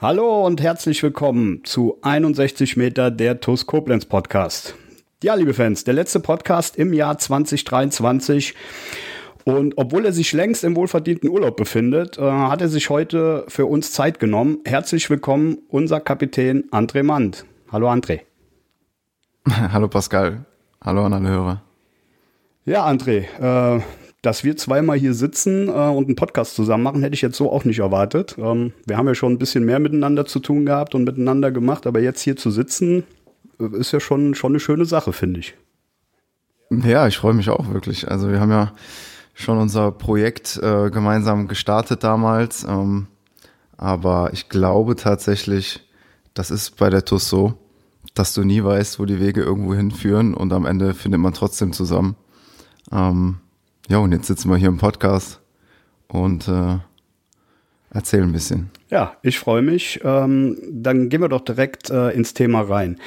Hallo und herzlich willkommen zu 61 Meter der TUS Koblenz Podcast. Ja, liebe Fans, der letzte Podcast im Jahr 2023. Und obwohl er sich längst im wohlverdienten Urlaub befindet, äh, hat er sich heute für uns Zeit genommen. Herzlich willkommen, unser Kapitän André Mand. Hallo André. Hallo Pascal. Hallo an alle Hörer. Ja, André, äh, dass wir zweimal hier sitzen äh, und einen Podcast zusammen machen, hätte ich jetzt so auch nicht erwartet. Ähm, wir haben ja schon ein bisschen mehr miteinander zu tun gehabt und miteinander gemacht, aber jetzt hier zu sitzen, äh, ist ja schon, schon eine schöne Sache, finde ich. Ja, ich freue mich auch wirklich. Also wir haben ja schon unser Projekt äh, gemeinsam gestartet damals. Ähm, aber ich glaube tatsächlich, das ist bei der TUS so, dass du nie weißt, wo die Wege irgendwo hinführen und am Ende findet man trotzdem zusammen. Ähm, ja, und jetzt sitzen wir hier im Podcast und äh, erzählen ein bisschen. Ja, ich freue mich. Ähm, dann gehen wir doch direkt äh, ins Thema rein.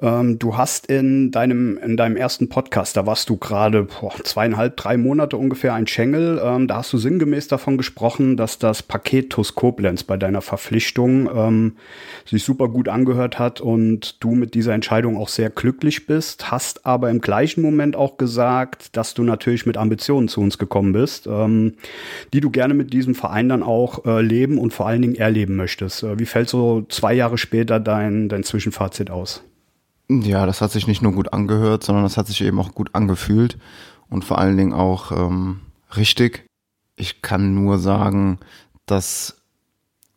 Ähm, du hast in deinem, in deinem ersten Podcast, da warst du gerade zweieinhalb, drei Monate ungefähr ein Schengel. Ähm, da hast du sinngemäß davon gesprochen, dass das Paket TUS Koblenz bei deiner Verpflichtung ähm, sich super gut angehört hat und du mit dieser Entscheidung auch sehr glücklich bist. Hast aber im gleichen Moment auch gesagt, dass du natürlich mit Ambitionen zu uns gekommen bist, ähm, die du gerne mit diesem Verein dann auch äh, leben und vor allen Dingen erleben möchtest. Äh, wie fällt so zwei Jahre später dein, dein Zwischenfazit aus? Ja, das hat sich nicht nur gut angehört, sondern das hat sich eben auch gut angefühlt und vor allen Dingen auch ähm, richtig. Ich kann nur sagen, dass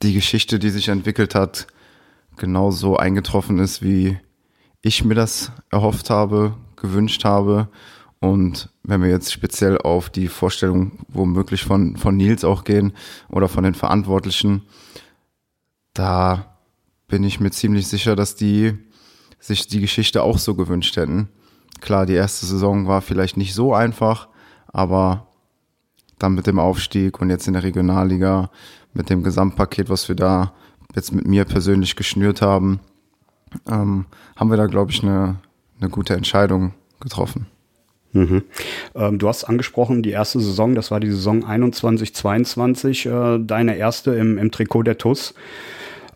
die Geschichte, die sich entwickelt hat, genauso eingetroffen ist, wie ich mir das erhofft habe, gewünscht habe. Und wenn wir jetzt speziell auf die Vorstellung womöglich von, von Nils auch gehen oder von den Verantwortlichen, da bin ich mir ziemlich sicher, dass die sich die Geschichte auch so gewünscht hätten. Klar, die erste Saison war vielleicht nicht so einfach, aber dann mit dem Aufstieg und jetzt in der Regionalliga, mit dem Gesamtpaket, was wir da jetzt mit mir persönlich geschnürt haben, ähm, haben wir da, glaube ich, eine, eine gute Entscheidung getroffen. Mhm. Ähm, du hast angesprochen, die erste Saison, das war die Saison 21, 22, äh, deine erste im, im Trikot der TUS.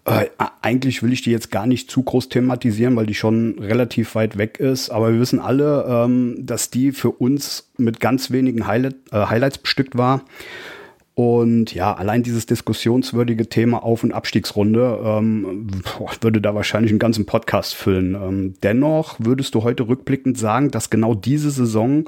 Äh, eigentlich will ich die jetzt gar nicht zu groß thematisieren, weil die schon relativ weit weg ist. Aber wir wissen alle, ähm, dass die für uns mit ganz wenigen Highlight, äh, Highlights bestückt war. Und ja, allein dieses diskussionswürdige Thema Auf- und Abstiegsrunde ähm, würde da wahrscheinlich einen ganzen Podcast füllen. Ähm, dennoch würdest du heute rückblickend sagen, dass genau diese Saison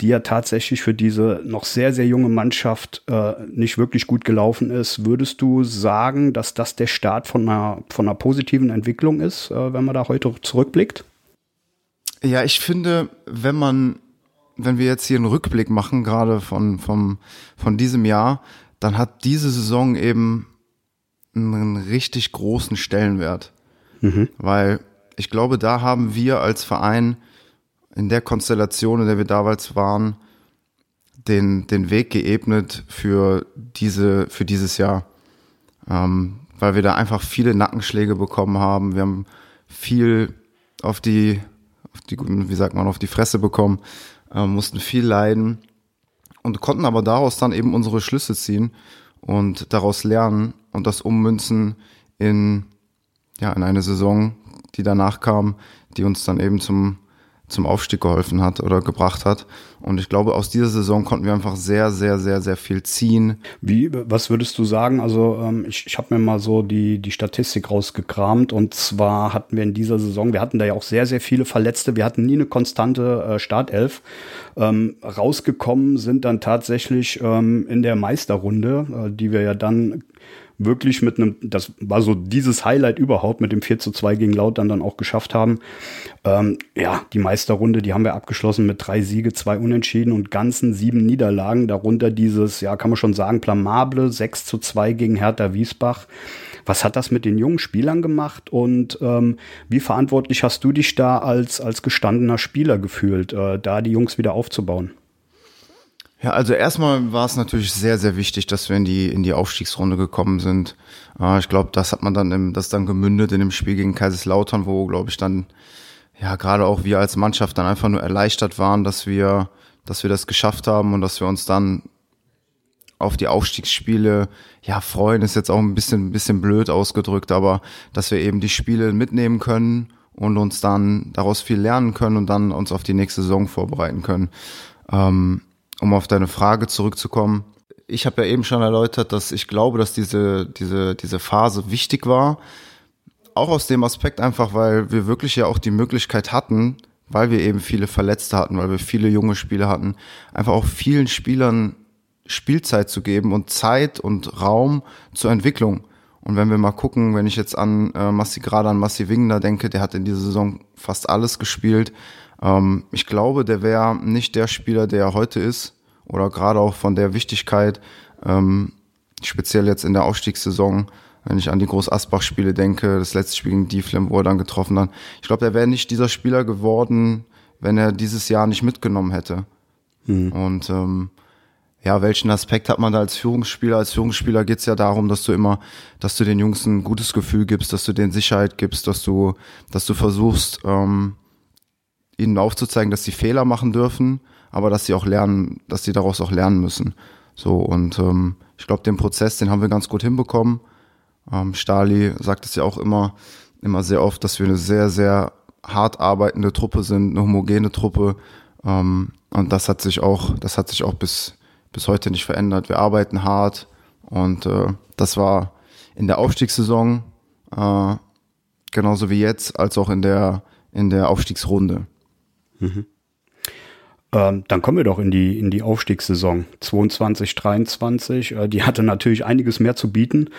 die ja tatsächlich für diese noch sehr, sehr junge Mannschaft äh, nicht wirklich gut gelaufen ist. Würdest du sagen, dass das der Start von einer, von einer positiven Entwicklung ist, äh, wenn man da heute zurückblickt? Ja, ich finde, wenn man, wenn wir jetzt hier einen Rückblick machen, gerade von, vom, von diesem Jahr, dann hat diese Saison eben einen richtig großen Stellenwert. Mhm. Weil ich glaube, da haben wir als Verein in der Konstellation, in der wir damals waren, den, den Weg geebnet für diese, für dieses Jahr. Ähm, weil wir da einfach viele Nackenschläge bekommen haben. Wir haben viel auf die, auf die, wie sagt man, auf die Fresse bekommen, äh, mussten viel leiden und konnten aber daraus dann eben unsere Schlüsse ziehen und daraus lernen und das ummünzen in, ja, in eine Saison, die danach kam, die uns dann eben zum zum Aufstieg geholfen hat oder gebracht hat. Und ich glaube, aus dieser Saison konnten wir einfach sehr, sehr, sehr, sehr viel ziehen. Wie, was würdest du sagen? Also ähm, ich, ich habe mir mal so die, die Statistik rausgekramt und zwar hatten wir in dieser Saison, wir hatten da ja auch sehr, sehr viele Verletzte, wir hatten nie eine konstante äh, Startelf. Ähm, rausgekommen sind dann tatsächlich ähm, in der Meisterrunde, äh, die wir ja dann wirklich mit einem, das war so dieses Highlight überhaupt, mit dem 4 zu 2 gegen Laut dann, dann auch geschafft haben. Ähm, ja, die Meisterrunde, die haben wir abgeschlossen mit drei Siege, zwei Unentschieden und ganzen sieben Niederlagen. Darunter dieses, ja, kann man schon sagen, blamable 6 zu 2 gegen Hertha Wiesbach Was hat das mit den jungen Spielern gemacht und ähm, wie verantwortlich hast du dich da als, als gestandener Spieler gefühlt, äh, da die Jungs wieder aufzubauen? Ja, also erstmal war es natürlich sehr, sehr wichtig, dass wir in die, in die Aufstiegsrunde gekommen sind. Äh, ich glaube, das hat man dann im, das dann gemündet in dem Spiel gegen Kaiserslautern, wo, glaube ich, dann, ja, gerade auch wir als Mannschaft dann einfach nur erleichtert waren, dass wir, dass wir das geschafft haben und dass wir uns dann auf die Aufstiegsspiele, ja, freuen ist jetzt auch ein bisschen, ein bisschen blöd ausgedrückt, aber dass wir eben die Spiele mitnehmen können und uns dann daraus viel lernen können und dann uns auf die nächste Saison vorbereiten können. Ähm, um auf deine Frage zurückzukommen, ich habe ja eben schon erläutert, dass ich glaube, dass diese, diese, diese Phase wichtig war. Auch aus dem Aspekt einfach, weil wir wirklich ja auch die Möglichkeit hatten, weil wir eben viele Verletzte hatten, weil wir viele junge Spieler hatten, einfach auch vielen Spielern Spielzeit zu geben und Zeit und Raum zur Entwicklung. Und wenn wir mal gucken, wenn ich jetzt an äh, Massi gerade an Massi Wingner denke, der hat in dieser Saison fast alles gespielt. Ähm, ich glaube, der wäre nicht der Spieler, der er heute ist, oder gerade auch von der Wichtigkeit, ähm, speziell jetzt in der Aufstiegssaison, wenn ich an die Groß-Asbach-Spiele denke, das letzte Spiel gegen Dieflem, wo er dann getroffen hat. Ich glaube, er wäre nicht dieser Spieler geworden, wenn er dieses Jahr nicht mitgenommen hätte. Hm. Und ähm, ja, welchen Aspekt hat man da als Führungsspieler? Als Führungsspieler geht's ja darum, dass du immer, dass du den Jungs ein gutes Gefühl gibst, dass du denen Sicherheit gibst, dass du, dass du versuchst, ähm, ihnen aufzuzeigen, dass sie Fehler machen dürfen, aber dass sie auch lernen, dass sie daraus auch lernen müssen. So, und ähm, ich glaube, den Prozess, den haben wir ganz gut hinbekommen. Ähm, Stali sagt es ja auch immer, immer sehr oft, dass wir eine sehr, sehr hart arbeitende Truppe sind, eine homogene Truppe. Ähm, und das hat sich auch, das hat sich auch bis, bis heute nicht verändert. Wir arbeiten hart und äh, das war in der Aufstiegssaison äh, genauso wie jetzt, als auch in der, in der Aufstiegsrunde. Mhm. Ähm, dann kommen wir doch in die, in die Aufstiegssaison 22, 23. Äh, die hatte natürlich einiges mehr zu bieten.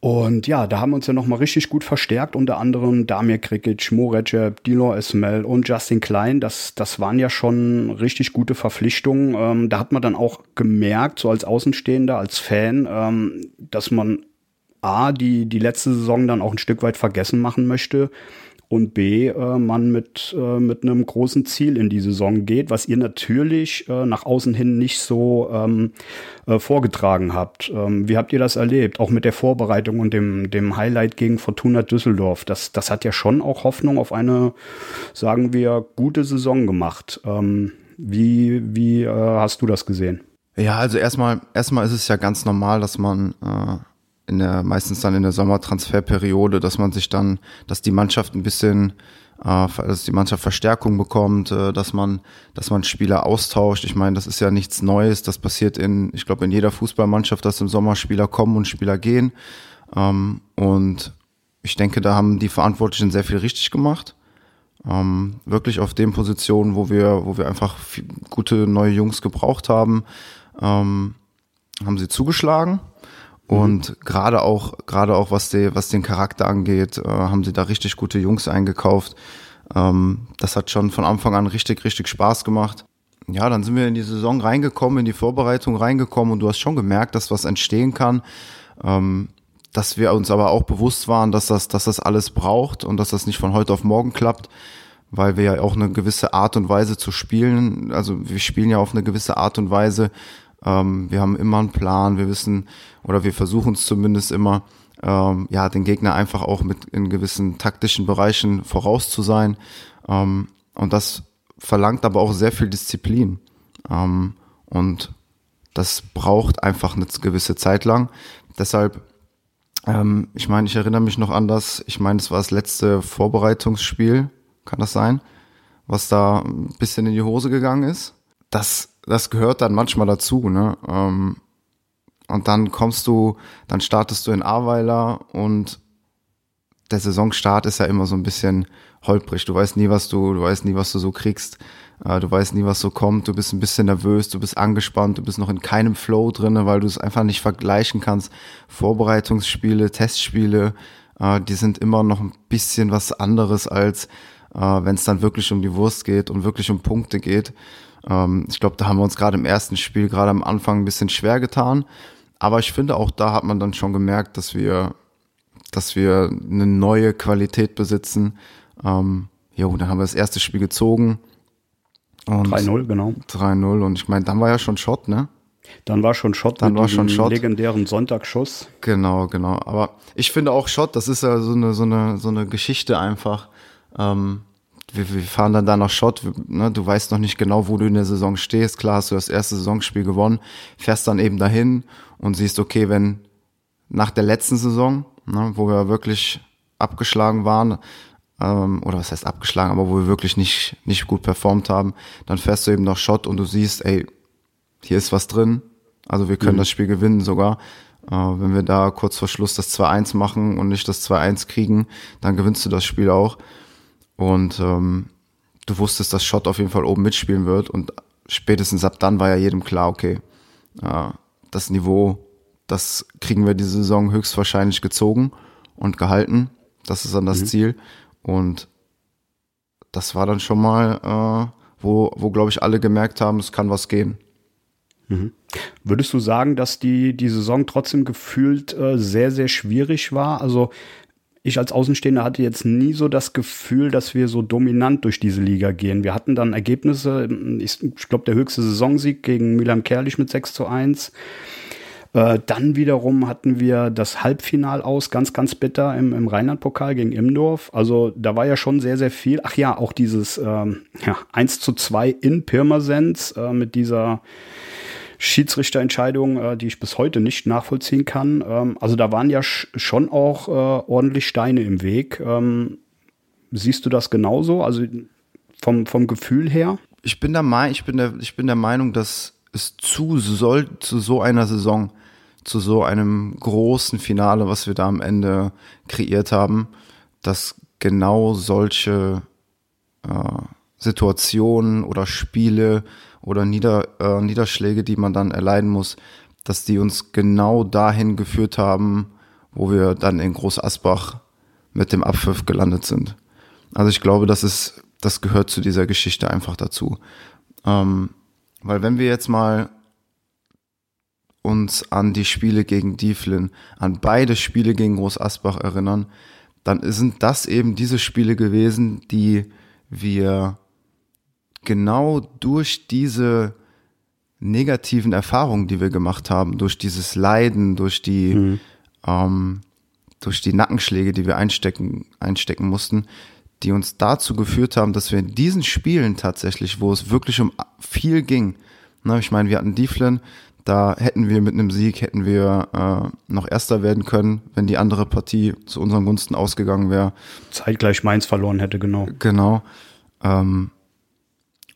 Und ja, da haben wir uns ja nochmal richtig gut verstärkt, unter anderem Damir Krikic, Mo Recep, Dilor Esmel und Justin Klein. Das, das waren ja schon richtig gute Verpflichtungen. Ähm, da hat man dann auch gemerkt, so als Außenstehender, als Fan, ähm, dass man A, die, die letzte Saison dann auch ein Stück weit vergessen machen möchte und B, äh, man mit, äh, mit einem großen Ziel in die Saison geht, was ihr natürlich äh, nach außen hin nicht so ähm, äh, vorgetragen habt. Ähm, wie habt ihr das erlebt? Auch mit der Vorbereitung und dem, dem Highlight gegen Fortuna Düsseldorf. Das, das hat ja schon auch Hoffnung auf eine, sagen wir, gute Saison gemacht. Ähm, wie wie äh, hast du das gesehen? Ja, also erstmal, erstmal ist es ja ganz normal, dass man äh in der, meistens dann in der Sommertransferperiode, dass man sich dann, dass die Mannschaft ein bisschen, äh, dass die Mannschaft Verstärkung bekommt, äh, dass man, dass man Spieler austauscht. Ich meine, das ist ja nichts Neues. Das passiert in, ich glaube, in jeder Fußballmannschaft, dass im Sommer Spieler kommen und Spieler gehen. Ähm, und ich denke, da haben die Verantwortlichen sehr viel richtig gemacht. Ähm, wirklich auf den Positionen, wo wir, wo wir einfach gute neue Jungs gebraucht haben, ähm, haben sie zugeschlagen. Und mhm. gerade auch, gerade auch was, die, was den Charakter angeht, äh, haben sie da richtig gute Jungs eingekauft. Ähm, das hat schon von Anfang an richtig, richtig Spaß gemacht. Ja, dann sind wir in die Saison reingekommen, in die Vorbereitung reingekommen und du hast schon gemerkt, dass was entstehen kann. Ähm, dass wir uns aber auch bewusst waren, dass das, dass das alles braucht und dass das nicht von heute auf morgen klappt, weil wir ja auch eine gewisse Art und Weise zu spielen, also wir spielen ja auf eine gewisse Art und Weise, ähm, wir haben immer einen Plan, wir wissen oder wir versuchen es zumindest immer, ähm, ja, den Gegner einfach auch mit in gewissen taktischen Bereichen voraus zu sein. Ähm, und das verlangt aber auch sehr viel Disziplin. Ähm, und das braucht einfach eine gewisse Zeit lang. Deshalb, ähm, ich meine, ich erinnere mich noch an das, ich meine, es war das letzte Vorbereitungsspiel, kann das sein, was da ein bisschen in die Hose gegangen ist. Das das gehört dann manchmal dazu, ne? Ähm, und dann kommst du, dann startest du in Ahrweiler und der Saisonstart ist ja immer so ein bisschen holprig. Du weißt nie, was du, du weißt nie, was du so kriegst. Äh, du weißt nie, was so kommt. Du bist ein bisschen nervös, du bist angespannt, du bist noch in keinem Flow drinne, weil du es einfach nicht vergleichen kannst. Vorbereitungsspiele, Testspiele, äh, die sind immer noch ein bisschen was anderes als äh, wenn es dann wirklich um die Wurst geht und wirklich um Punkte geht. Ähm, ich glaube, da haben wir uns gerade im ersten Spiel, gerade am Anfang ein bisschen schwer getan. Aber ich finde, auch da hat man dann schon gemerkt, dass wir, dass wir eine neue Qualität besitzen. Ähm, jo, dann haben wir das erste Spiel gezogen. 3-0, genau. 3-0 und ich meine, dann war ja schon Schott, ne? Dann war schon Schott Dann mit war schon Schott. legendären Sonntagsschuss. Genau, genau. Aber ich finde auch Schott, das ist ja so eine, so eine, so eine Geschichte einfach. Ähm, wir, wir fahren dann da nach Schott, ne, du weißt noch nicht genau, wo du in der Saison stehst. Klar hast du das erste Saisonspiel gewonnen, fährst dann eben dahin und siehst, okay, wenn nach der letzten Saison, ne, wo wir wirklich abgeschlagen waren, ähm, oder was heißt abgeschlagen, aber wo wir wirklich nicht, nicht gut performt haben, dann fährst du eben nach Schott und du siehst, ey, hier ist was drin. Also wir können das Spiel gewinnen sogar. Äh, wenn wir da kurz vor Schluss das 2-1 machen und nicht das 2-1 kriegen, dann gewinnst du das Spiel auch. Und ähm, du wusstest, dass Schott auf jeden Fall oben mitspielen wird. Und spätestens ab dann war ja jedem klar, okay, äh, das Niveau, das kriegen wir diese Saison höchstwahrscheinlich gezogen und gehalten. Das ist dann das Ziel. Und das war dann schon mal, äh, wo, wo glaube ich alle gemerkt haben, es kann was gehen. Würdest du sagen, dass die, die Saison trotzdem gefühlt äh, sehr, sehr schwierig war? Also ich als Außenstehender hatte jetzt nie so das Gefühl, dass wir so dominant durch diese Liga gehen. Wir hatten dann Ergebnisse, ich, ich glaube, der höchste Saisonsieg gegen Milan Kerlich mit 6 zu 1. Äh, dann wiederum hatten wir das Halbfinal aus, ganz, ganz bitter im, im Rheinland-Pokal gegen Imdorf. Also da war ja schon sehr, sehr viel. Ach ja, auch dieses ähm, ja, 1 zu 2 in Pirmasens äh, mit dieser Schiedsrichterentscheidung, äh, die ich bis heute nicht nachvollziehen kann. Ähm, also da waren ja sch schon auch äh, ordentlich Steine im Weg. Ähm, siehst du das genauso? Also vom, vom Gefühl her? Ich bin der Meinung, ich bin der, ich bin der Meinung, dass es zu soll, zu so einer Saison, zu so einem großen Finale, was wir da am Ende kreiert haben, dass genau solche äh, Situationen oder Spiele oder Nieder, äh, Niederschläge, die man dann erleiden muss, dass die uns genau dahin geführt haben, wo wir dann in Groß Asbach mit dem Abpfiff gelandet sind. Also ich glaube, das ist, das gehört zu dieser Geschichte einfach dazu. Ähm, weil wenn wir jetzt mal uns an die Spiele gegen Dieflin, an beide Spiele gegen Groß Asbach erinnern, dann sind das eben diese Spiele gewesen, die wir genau durch diese negativen Erfahrungen, die wir gemacht haben, durch dieses Leiden, durch die, ähm, durch die Nackenschläge, die wir einstecken, einstecken mussten, die uns dazu geführt haben, dass wir in diesen Spielen tatsächlich, wo es wirklich um viel ging, ne, ich meine, wir hatten Dieflin, da hätten wir mit einem Sieg, hätten wir äh, noch Erster werden können, wenn die andere Partie zu unseren Gunsten ausgegangen wäre. Zeitgleich Mainz verloren hätte, genau. Genau. Ähm,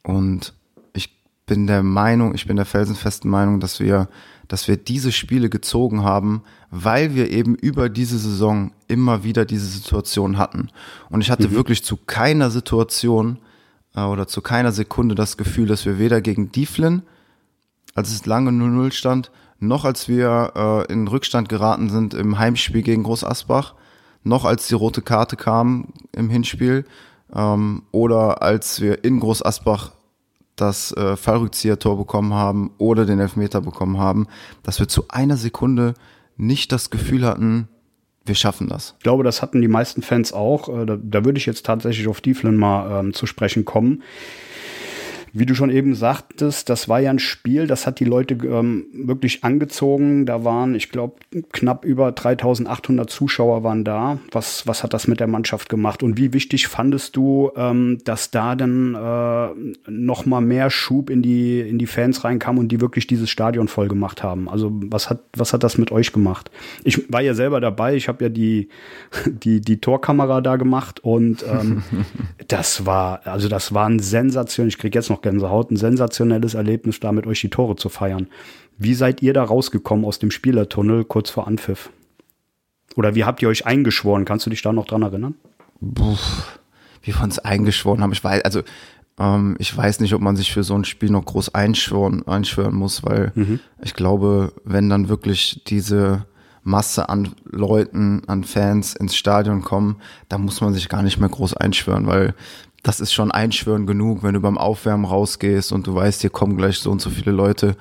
und ich bin der Meinung, ich bin der felsenfesten Meinung, dass wir, dass wir diese Spiele gezogen haben, weil wir eben über diese Saison immer wieder diese Situation hatten. Und ich hatte wirklich zu keiner Situation äh, oder zu keiner Sekunde das Gefühl, dass wir weder gegen Dieflin, als es lange 0-0 stand, noch als wir äh, in Rückstand geraten sind im Heimspiel gegen Groß Asbach, noch als die rote Karte kam im Hinspiel ähm, oder als wir in Groß Asbach das äh, Fallrückzieher-Tor bekommen haben oder den Elfmeter bekommen haben, dass wir zu einer Sekunde nicht das Gefühl hatten, wir schaffen das. Ich glaube, das hatten die meisten Fans auch. Äh, Da, da würde ich jetzt tatsächlich auf Dieflin mal ähm, zu sprechen kommen. Wie du schon eben sagtest, das war ja ein Spiel, das hat die Leute ähm, wirklich angezogen. Da waren, ich glaube, knapp über 3800 Zuschauer waren da. Was, was hat das mit der Mannschaft gemacht? Und wie wichtig fandest du, ähm, dass da dann äh, noch mal mehr Schub in die, in die Fans reinkam und die wirklich dieses Stadion voll gemacht haben? Also was hat, was hat das mit euch gemacht? Ich war ja selber dabei. Ich habe ja die, die, die Torkamera da gemacht und ähm, das war, also das war ein Sensation. Ich krieg jetzt noch Gänsehaut, ein sensationelles Erlebnis, da mit euch die Tore zu feiern. Wie seid ihr da rausgekommen aus dem Spielertunnel kurz vor Anpfiff? Oder wie habt ihr euch eingeschworen? Kannst du dich da noch dran erinnern? Puff, wie wir uns eingeschworen haben. Ich weiß, also ähm, ich weiß nicht, ob man sich für so ein Spiel noch groß einschwören, einschwören muss, weil ich glaube, wenn dann wirklich diese Masse an Leuten, an Fans ins Stadion kommen, da muss man sich gar nicht mehr groß einschwören, weil das ist schon Einschwören genug, wenn du beim Aufwärmen rausgehst und du weißt, hier kommen gleich so und so viele Leute.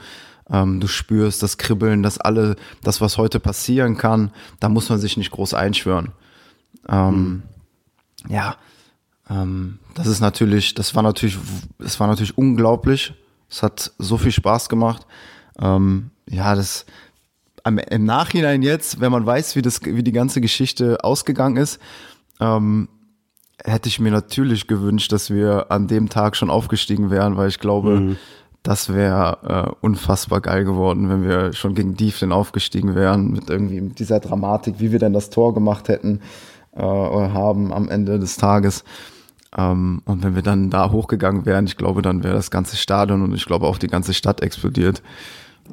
Ähm, du spürst das Kribbeln, das alle, das, was heute passieren kann, da muss man sich nicht groß einschwören. Ähm, mhm. Ja, ähm, das ist natürlich, das war natürlich, das war natürlich unglaublich. Es hat so viel Spaß gemacht. Ähm, ja, das im Nachhinein jetzt, wenn man weiß, wie das, wie die ganze Geschichte ausgegangen ist, ähm, hätte ich mir natürlich gewünscht, dass wir an dem Tag schon aufgestiegen wären, weil ich glaube, mhm. das wäre äh, unfassbar geil geworden, wenn wir schon gegen Dieflin aufgestiegen wären, mit irgendwie dieser Dramatik, wie wir denn das Tor gemacht hätten äh, oder haben am Ende des Tages. Ähm, und wenn wir dann da hochgegangen wären, ich glaube, dann wäre das ganze Stadion und ich glaube auch die ganze Stadt explodiert.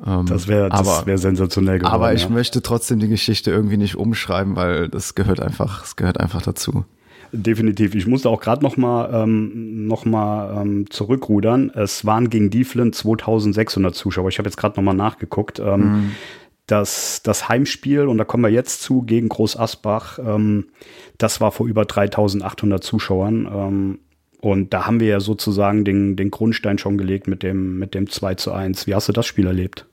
Ähm, das wäre das wär sensationell geworden. Aber ich ja. möchte trotzdem die Geschichte irgendwie nicht umschreiben, weil das gehört einfach, es gehört einfach dazu. Definitiv. Ich musste auch gerade noch mal, ähm, noch mal ähm, zurückrudern. Es waren gegen Dieflin 2600 Zuschauer. Ich habe jetzt gerade noch mal nachgeguckt. Ähm, mhm. das, das Heimspiel, und da kommen wir jetzt zu, gegen Groß Asbach, ähm, das war vor über 3800 Zuschauern. Ähm, und da haben wir ja sozusagen den, den Grundstein schon gelegt mit dem, mit dem 2 zu 1. Wie hast du das Spiel erlebt?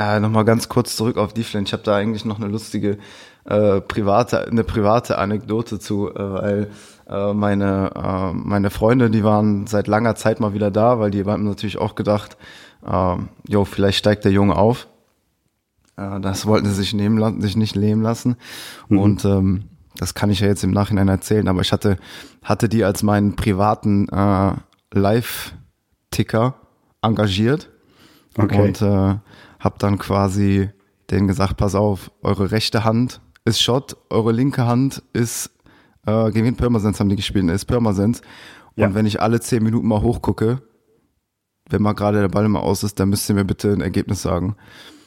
Äh, Nochmal ganz kurz zurück auf Dieflin. Ich habe da eigentlich noch eine lustige äh, private, eine private Anekdote zu, äh, weil äh, meine, äh, meine Freunde, die waren seit langer Zeit mal wieder da, weil die haben natürlich auch gedacht, äh, jo, vielleicht steigt der Junge auf. Äh, das wollten sie sich nehmen sich nicht leben lassen. Mhm. Und ähm, das kann ich ja jetzt im Nachhinein erzählen, aber ich hatte, hatte die als meinen privaten äh, Live-Ticker engagiert okay. und äh, habe dann quasi denen gesagt, pass auf, eure rechte Hand ist Shot, eure linke Hand ist äh, gegen Pirmasens haben die gespielt, ist Pirmasens. Und ja. wenn ich alle zehn Minuten mal hochgucke, wenn mal gerade der Ball immer aus ist, dann müsst ihr mir bitte ein Ergebnis sagen.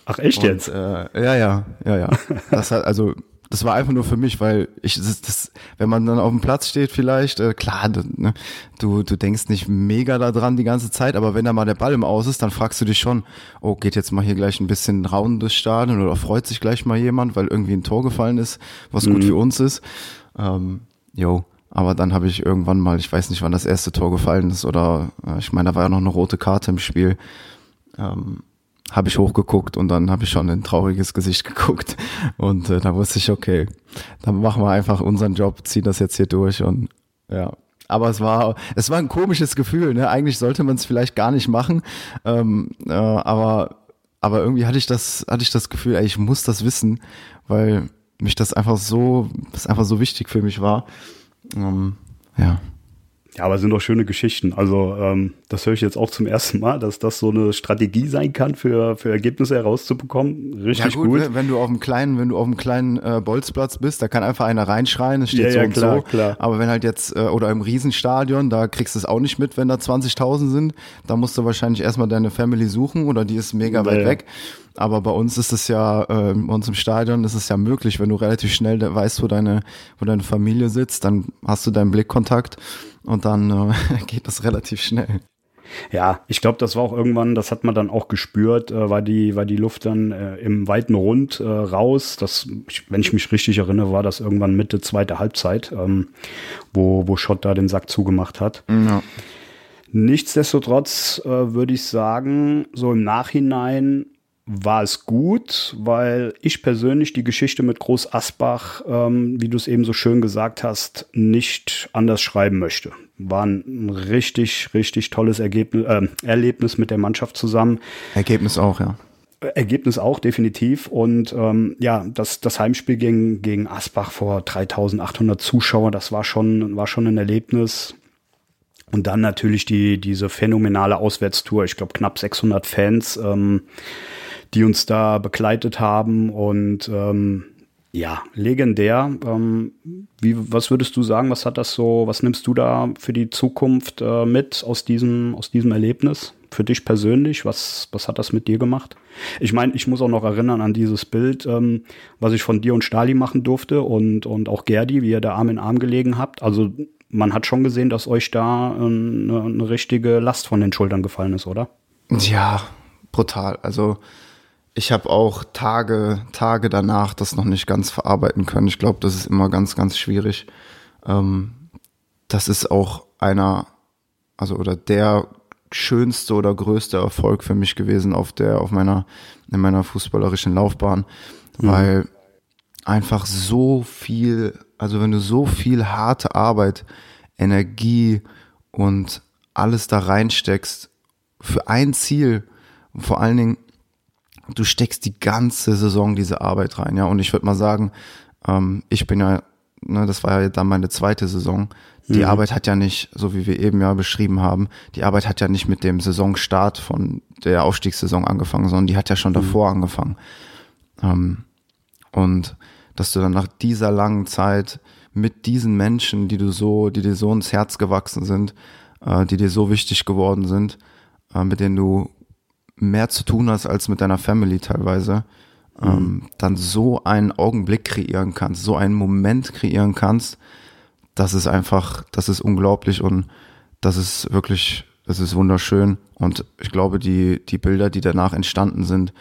Ach echt und, jetzt? Äh, ja, ja, ja, ja. Das hat also das war einfach nur für mich, weil ich, das, das, wenn man dann auf dem Platz steht vielleicht, äh, klar, du, ne, du, du denkst nicht mega da dran die ganze Zeit, aber wenn da mal der Ball im Aus ist, dann fragst du dich schon, oh, geht jetzt mal hier gleich ein bisschen Raun durchs Stadion oder freut sich gleich mal jemand, weil irgendwie ein Tor gefallen ist, was mhm. gut für uns ist. Ähm, jo, aber dann habe ich irgendwann mal, ich weiß nicht, wann das erste Tor gefallen ist oder äh, ich meine, da war ja noch eine rote Karte im Spiel. Ähm, habe ich hochgeguckt und dann habe ich schon ein trauriges Gesicht geguckt und äh, da wusste ich, okay, dann machen wir einfach unseren Job, ziehen das jetzt hier durch und ja. Aber es war, es war ein komisches Gefühl. Ne? Eigentlich sollte man es vielleicht gar nicht machen, ähm, äh, aber aber irgendwie hatte ich das, hatte ich das Gefühl, ey, ich muss das wissen, weil mich das einfach so, das einfach so wichtig für mich war. Ähm, ja. Ja, aber sind doch schöne Geschichten. Also ähm, das höre ich jetzt auch zum ersten Mal, dass das so eine Strategie sein kann, für, für Ergebnisse herauszubekommen. Richtig ja, gut, gut. Wenn du auf einem kleinen, wenn du auf einem kleinen äh, Bolzplatz bist, da kann einfach einer reinschreien, es steht ja, so ja, und klar, so. Klar. Aber wenn halt jetzt, äh, oder im Riesenstadion, da kriegst du es auch nicht mit, wenn da 20.000 sind. Da musst du wahrscheinlich erstmal deine Family suchen oder die ist mega ja, weit weg. Aber bei uns ist es ja, äh, bei uns im Stadion ist es ja möglich, wenn du relativ schnell weißt, wo deine, wo deine Familie sitzt, dann hast du deinen Blickkontakt und dann äh, geht das relativ schnell. Ja, ich glaube, das war auch irgendwann, das hat man dann auch gespürt, äh, war die, war die Luft dann äh, im weiten Rund äh, raus. Das, ich, wenn ich mich richtig erinnere, war das irgendwann Mitte zweite Halbzeit, ähm, wo, wo Schott da den Sack zugemacht hat. Ja. Nichtsdestotrotz äh, würde ich sagen, so im Nachhinein war es gut, weil ich persönlich die Geschichte mit Groß Asbach, ähm, wie du es eben so schön gesagt hast, nicht anders schreiben möchte. War ein richtig, richtig tolles Ergebnis, äh, Erlebnis mit der Mannschaft zusammen. Ergebnis auch, ja. Ergebnis auch, definitiv. Und ähm, ja, das, das Heimspiel gegen, gegen Asbach vor 3800 Zuschauer, das war schon, war schon ein Erlebnis. Und dann natürlich die, diese phänomenale Auswärtstour. Ich glaube, knapp 600 Fans. Ähm, die uns da begleitet haben und ähm, ja, legendär. Ähm, wie, was würdest du sagen? Was hat das so, was nimmst du da für die Zukunft äh, mit aus diesem, aus diesem Erlebnis? Für dich persönlich? Was, was hat das mit dir gemacht? Ich meine, ich muss auch noch erinnern an dieses Bild, ähm, was ich von dir und Stali machen durfte und, und auch Gerdi, wie ihr da Arm in Arm gelegen habt. Also man hat schon gesehen, dass euch da eine, eine richtige Last von den Schultern gefallen ist, oder? Ja, brutal. Also ich habe auch Tage, Tage danach das noch nicht ganz verarbeiten können. Ich glaube, das ist immer ganz, ganz schwierig. Ähm, das ist auch einer, also oder der schönste oder größte Erfolg für mich gewesen auf der, auf meiner, in meiner fußballerischen Laufbahn, mhm. weil einfach so viel, also wenn du so viel harte Arbeit, Energie und alles da reinsteckst für ein Ziel, vor allen Dingen, du steckst die ganze Saison diese Arbeit rein, ja, und ich würde mal sagen, ähm, ich bin ja, ne, das war ja dann meine zweite Saison, die mhm. Arbeit hat ja nicht, so wie wir eben ja beschrieben haben, die Arbeit hat ja nicht mit dem Saisonstart von der Aufstiegssaison angefangen, sondern die hat ja schon mhm. davor angefangen. Ähm, und dass du dann nach dieser langen Zeit mit diesen Menschen, die du so, die dir so ins Herz gewachsen sind, äh, die dir so wichtig geworden sind, äh, mit denen du mehr zu tun hast als mit deiner Family teilweise, mhm. ähm, dann so einen Augenblick kreieren kannst, so einen Moment kreieren kannst, das ist einfach, das ist unglaublich und das ist wirklich, das ist wunderschön. Und ich glaube, die, die Bilder, die danach entstanden sind,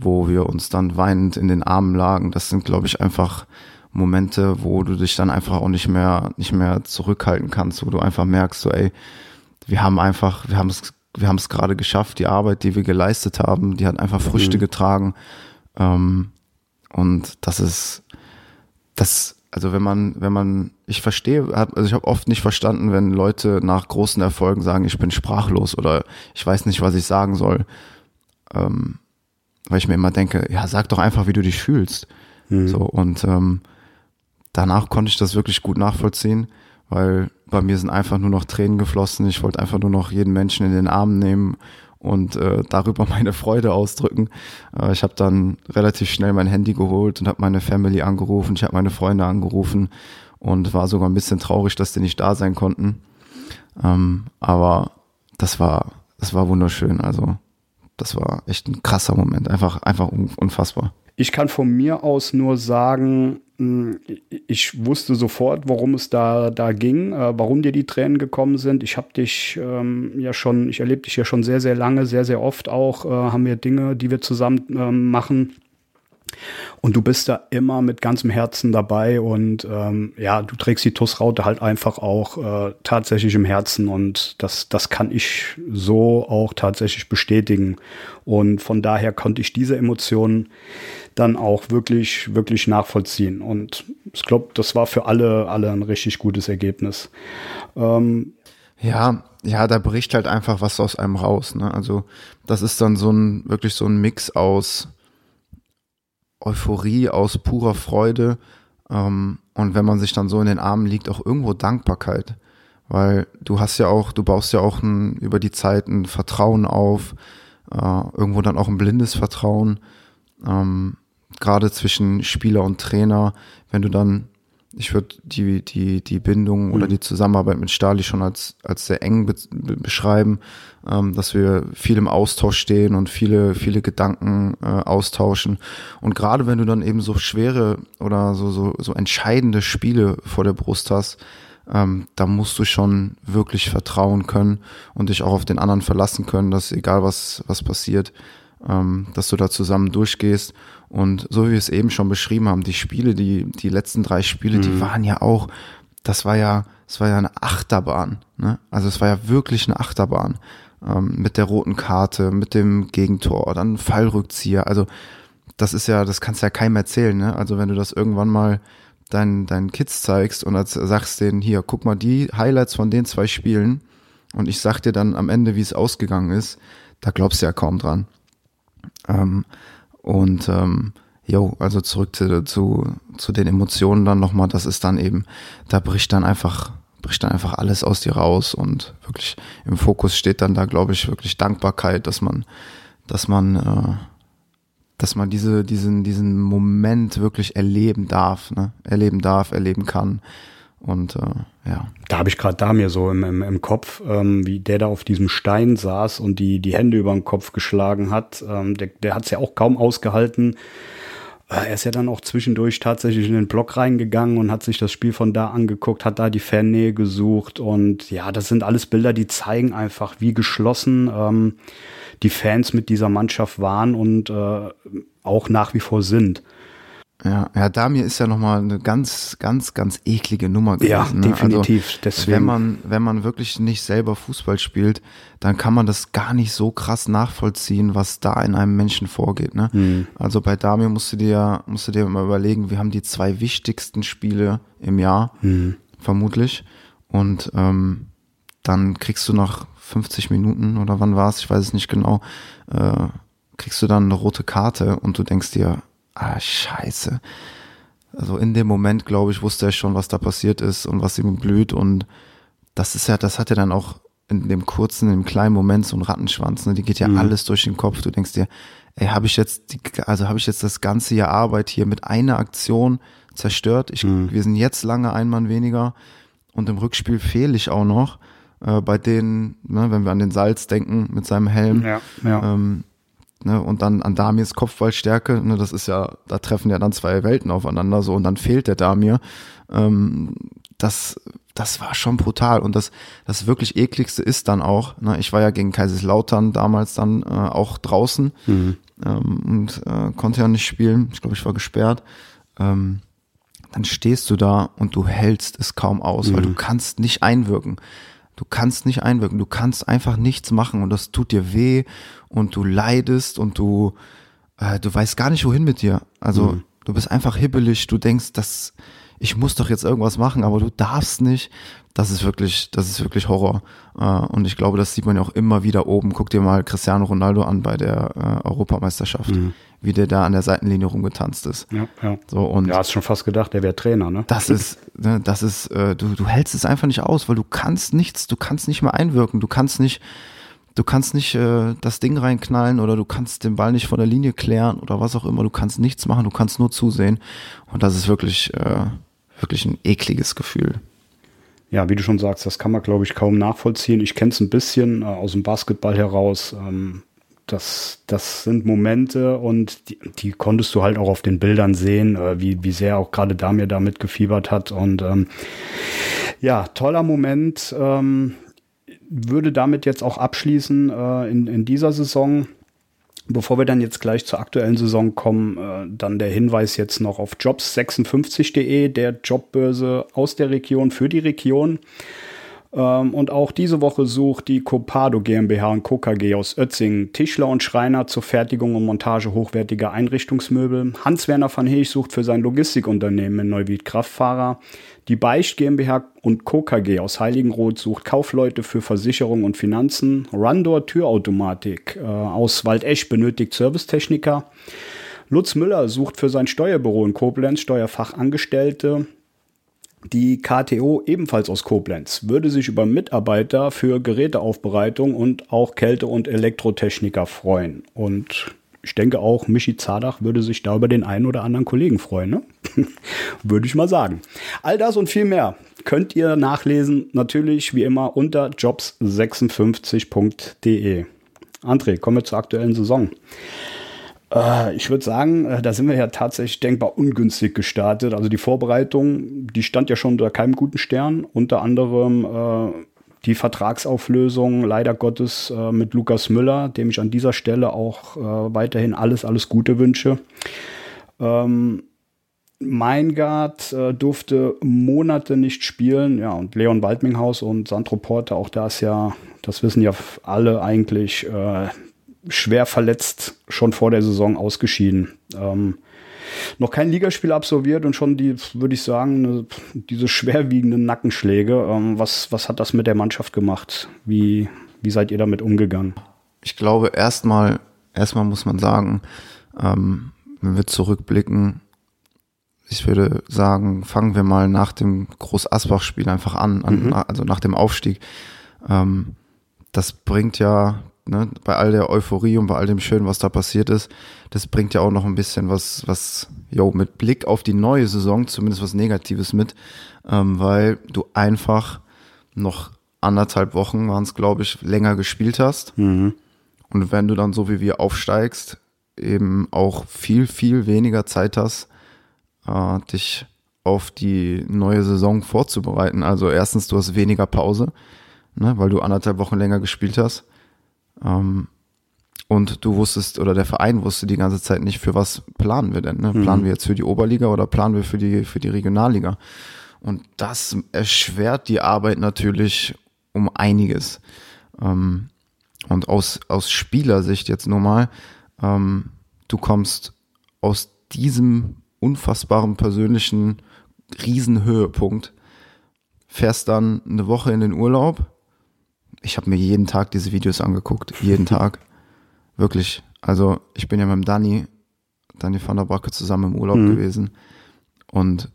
wo wir uns dann weinend in den Armen lagen, das sind, glaube ich, einfach Momente, wo du dich dann einfach auch nicht mehr, nicht mehr zurückhalten kannst, wo du einfach merkst, so, ey, wir haben einfach, wir haben es, wir haben es gerade geschafft, die Arbeit, die wir geleistet haben, die hat einfach Früchte mhm. getragen. Ähm, und das ist, das, also wenn man, wenn man, ich verstehe, also ich habe oft nicht verstanden, wenn Leute nach großen Erfolgen sagen, ich bin sprachlos oder ich weiß nicht, was ich sagen soll. Ähm, weil ich mir immer denke, ja, sag doch einfach, wie du dich fühlst. Mhm. So, und ähm, danach konnte ich das wirklich gut nachvollziehen, weil bei mir sind einfach nur noch Tränen geflossen. Ich wollte einfach nur noch jeden Menschen in den Arm nehmen und äh, darüber meine Freude ausdrücken. Äh, ich habe dann relativ schnell mein Handy geholt und habe meine Family angerufen, ich habe meine Freunde angerufen und war sogar ein bisschen traurig, dass die nicht da sein konnten. Ähm, aber das war, das war wunderschön. Also das war echt ein krasser Moment, einfach, einfach unfassbar. Ich kann von mir aus nur sagen, hm, ich wusste sofort, worum es da, da ging, äh, warum dir die Tränen gekommen sind. Ich habe dich ähm, ja schon, ich erlebe dich ja schon sehr, sehr lange, sehr, sehr oft auch, äh, haben wir Dinge, die wir zusammen ähm, machen. Und du bist da immer mit ganzem Herzen dabei und ähm, ja, du trägst die TUS-Raute halt einfach auch äh, tatsächlich im Herzen und das, das kann ich so auch tatsächlich bestätigen. Und von daher konnte ich diese Emotionen dann auch wirklich, wirklich nachvollziehen. Und ich glaube, das war für alle, alle ein richtig gutes Ergebnis. Ähm, ja, ja, da bricht halt einfach was aus einem raus. Ne? Also das ist dann so ein wirklich so ein Mix aus Euphorie, aus purer Freude. Ähm, und wenn man sich dann so in den Armen liegt, auch irgendwo Dankbarkeit, weil du hast ja auch, du baust ja auch ein, über die Zeit ein Vertrauen auf, äh, irgendwo dann auch ein blindes Vertrauen. Ähm, gerade zwischen Spieler und Trainer, wenn du dann, ich würde die, die, die Bindung oder mhm. die Zusammenarbeit mit Stali schon als, als sehr eng be beschreiben, ähm, dass wir viel im Austausch stehen und viele, viele Gedanken äh, austauschen. Und gerade wenn du dann eben so schwere oder so, so, so entscheidende Spiele vor der Brust hast, ähm, da musst du schon wirklich vertrauen können und dich auch auf den anderen verlassen können, dass egal was, was passiert, ähm, dass du da zusammen durchgehst. Und so wie wir es eben schon beschrieben haben, die Spiele, die, die letzten drei Spiele, mhm. die waren ja auch, das war ja, es war ja eine Achterbahn. Ne? Also es war ja wirklich eine Achterbahn. Ähm, mit der roten Karte, mit dem Gegentor, dann Fallrückzieher. Also das ist ja, das kannst du ja keinem erzählen. Ne? Also wenn du das irgendwann mal deinen, deinen Kids zeigst und als sagst denen, hier, guck mal die Highlights von den zwei Spielen und ich sag dir dann am Ende, wie es ausgegangen ist, da glaubst du ja kaum dran. Ähm, und ähm, jo, also zurück zu, zu, zu den Emotionen dann nochmal, das ist dann eben, da bricht dann einfach, bricht dann einfach alles aus dir raus und wirklich im Fokus steht dann da, glaube ich, wirklich Dankbarkeit, dass man, dass man, äh, dass man diese, diesen, diesen Moment wirklich erleben darf, ne? erleben darf, erleben kann. Und äh, ja. Da habe ich gerade da mir so im, im, im Kopf, ähm, wie der da auf diesem Stein saß und die, die Hände über den Kopf geschlagen hat. Ähm, der der hat es ja auch kaum ausgehalten. Äh, er ist ja dann auch zwischendurch tatsächlich in den Block reingegangen und hat sich das Spiel von da angeguckt, hat da die Fannähe gesucht. Und ja, das sind alles Bilder, die zeigen einfach, wie geschlossen ähm, die Fans mit dieser Mannschaft waren und äh, auch nach wie vor sind. Ja, ja, Damir ist ja nochmal eine ganz, ganz, ganz eklige Nummer gewesen. Ja, ne? definitiv. Also, Deswegen. Wenn man, wenn man wirklich nicht selber Fußball spielt, dann kann man das gar nicht so krass nachvollziehen, was da in einem Menschen vorgeht. Ne? Mhm. Also bei Damir musst du dir, musst du dir mal überlegen, wir haben die zwei wichtigsten Spiele im Jahr, Mhm. vermutlich. Und ähm, dann kriegst du nach 50 Minuten oder wann war es, ich weiß es nicht genau, äh, kriegst du dann eine rote Karte und du denkst dir, ah, scheiße. Also in dem Moment, glaube ich, wusste er schon, was da passiert ist und was ihm blüht. Und das ist ja, das hat ja dann auch in dem kurzen, in dem kleinen Moment so einen Rattenschwanz. Ne? Die geht ja alles durch den Kopf. Du denkst dir, ey, habe ich jetzt, die, also habe ich jetzt das ganze Jahr Arbeit hier mit einer Aktion zerstört? Ich, Wir sind jetzt lange ein Mann weniger und im Rückspiel fehle ich auch noch. Äh, bei denen, ne, wenn wir an den Salz denken mit seinem Helm, Ja, ja. ähm, ne, und dann an Damirs Kopfballstärke, ne, das ist ja, da treffen ja dann zwei Welten aufeinander so und dann fehlt der Damir. Ähm, das, das war schon brutal und das, das wirklich ekligste ist dann auch, ne, ich war ja gegen Kaiserslautern damals dann äh, auch draußen ähm, und äh, konnte ja nicht spielen, ich glaube, ich war gesperrt. Ähm, dann stehst du da und du hältst es kaum aus, weil du kannst nicht einwirken. Du kannst nicht einwirken, du kannst einfach nichts machen und das tut dir weh und du leidest und du, äh, du weißt gar nicht wohin mit dir. Also du bist einfach hibbelig, du denkst, dass ich muss doch jetzt irgendwas machen, aber du darfst nicht. Das ist wirklich, das ist wirklich Horror. Äh, und ich glaube, das sieht man ja auch immer wieder oben. Guck dir mal Cristiano Ronaldo an bei der äh, Europameisterschaft, wie der da an der Seitenlinie rumgetanzt ist. ja, ja. So und Ja, hast schon fast gedacht, der wäre Trainer, ne? das ist, ne, das ist, äh, du, du hältst es einfach nicht aus, weil du kannst nichts, du kannst nicht mehr einwirken, du kannst nicht, du kannst nicht äh, das Ding reinknallen oder du kannst den Ball nicht von der Linie klären oder was auch immer, du kannst nichts machen, du kannst nur zusehen und das ist wirklich, äh, wirklich ein ekliges Gefühl. Ja, wie du schon sagst, das kann man, glaube ich, kaum nachvollziehen. Ich kenne es ein bisschen äh, aus dem Basketball heraus. Ähm, das, das sind Momente und die, die konntest du halt auch auf den Bildern sehen, äh, wie, wie sehr auch gerade Damir damit gefiebert hat. Und ähm, ja, toller Moment. Ähm, würde damit jetzt auch abschließen äh, in, in dieser Saison. Bevor wir dann jetzt gleich zur aktuellen Saison kommen, äh, dann der Hinweis jetzt noch auf jobs56.de, der Jobbörse aus der Region für die Region. Ähm, und auch diese Woche sucht die Copado GmbH und Co. KG aus Ötzing Tischler und Schreiner zur Fertigung und Montage hochwertiger Einrichtungsmöbel. Hans-Werner van Heech sucht für sein Logistikunternehmen in Neuwied Kraftfahrer. Die Beicht GmbH und Co. KG aus Heiligenroth sucht Kaufleute für Versicherung und Finanzen. Rundor Türautomatik äh, aus Waldesch benötigt Servicetechniker. Lutz Müller sucht für sein Steuerbüro in Koblenz Steuerfachangestellte. Die KTO ebenfalls aus Koblenz würde sich über Mitarbeiter für Geräteaufbereitung und auch Kälte- und Elektrotechniker freuen. Und ich denke auch, Michi Zadach würde sich da über den einen oder anderen Kollegen freuen. Ne? würde ich mal sagen. All das und viel mehr könnt ihr nachlesen, natürlich wie immer unter jobs56.de. André, kommen wir zur aktuellen Saison. Äh, ich würde sagen, äh, da sind wir ja tatsächlich denkbar ungünstig gestartet. Also die Vorbereitung, die stand ja schon unter keinem guten Stern. Unter anderem äh, die Vertragsauflösung, leider Gottes, äh, mit Lukas Müller, dem ich an dieser Stelle auch äh, weiterhin alles, alles Gute wünsche. Ähm, Meingard äh, durfte Monate nicht spielen, ja, und Leon Waldminghaus und Sandro Porte, auch da ist ja, das wissen ja alle eigentlich, äh, schwer verletzt schon vor der Saison ausgeschieden. Ähm, noch kein Ligaspiel absolviert und schon die, würde ich sagen, diese schwerwiegenden Nackenschläge. Ähm, was, was hat das mit der Mannschaft gemacht? Wie, wie seid ihr damit umgegangen? Ich glaube, erstmal, erstmal muss man sagen, ähm, wenn wir zurückblicken, ich würde sagen, fangen wir mal nach dem Groß-Asbach-Spiel einfach an, an also nach dem Aufstieg. Ähm, das bringt ja, ne, bei all der Euphorie und bei all dem Schönen, was da passiert ist, das bringt ja auch noch ein bisschen was, was, yo, mit Blick auf die neue Saison, zumindest was Negatives mit, ähm, weil du einfach noch anderthalb Wochen waren es, glaube ich, länger gespielt hast. Und wenn du dann so wie wir aufsteigst, eben auch viel, viel weniger Zeit hast, äh, dich auf die neue Saison vorzubereiten. Also erstens, du hast weniger Pause, ne, weil du anderthalb Wochen länger gespielt hast. Ähm, und du wusstest, oder der Verein wusste die ganze Zeit nicht, für was planen wir denn? Ne? Planen wir jetzt für die Oberliga oder planen wir für die, für die Regionalliga? Und das erschwert die Arbeit natürlich um einiges. Ähm, und aus, aus Spielersicht jetzt nur mal, ähm, du kommst aus diesem unfassbaren persönlichen Riesenhöhepunkt, fährst dann eine Woche in den Urlaub. Ich habe mir jeden Tag diese Videos angeguckt, jeden Tag. Wirklich. Also ich bin ja mit dem Dani, Dani van der Bracke zusammen im Urlaub mhm. gewesen. Und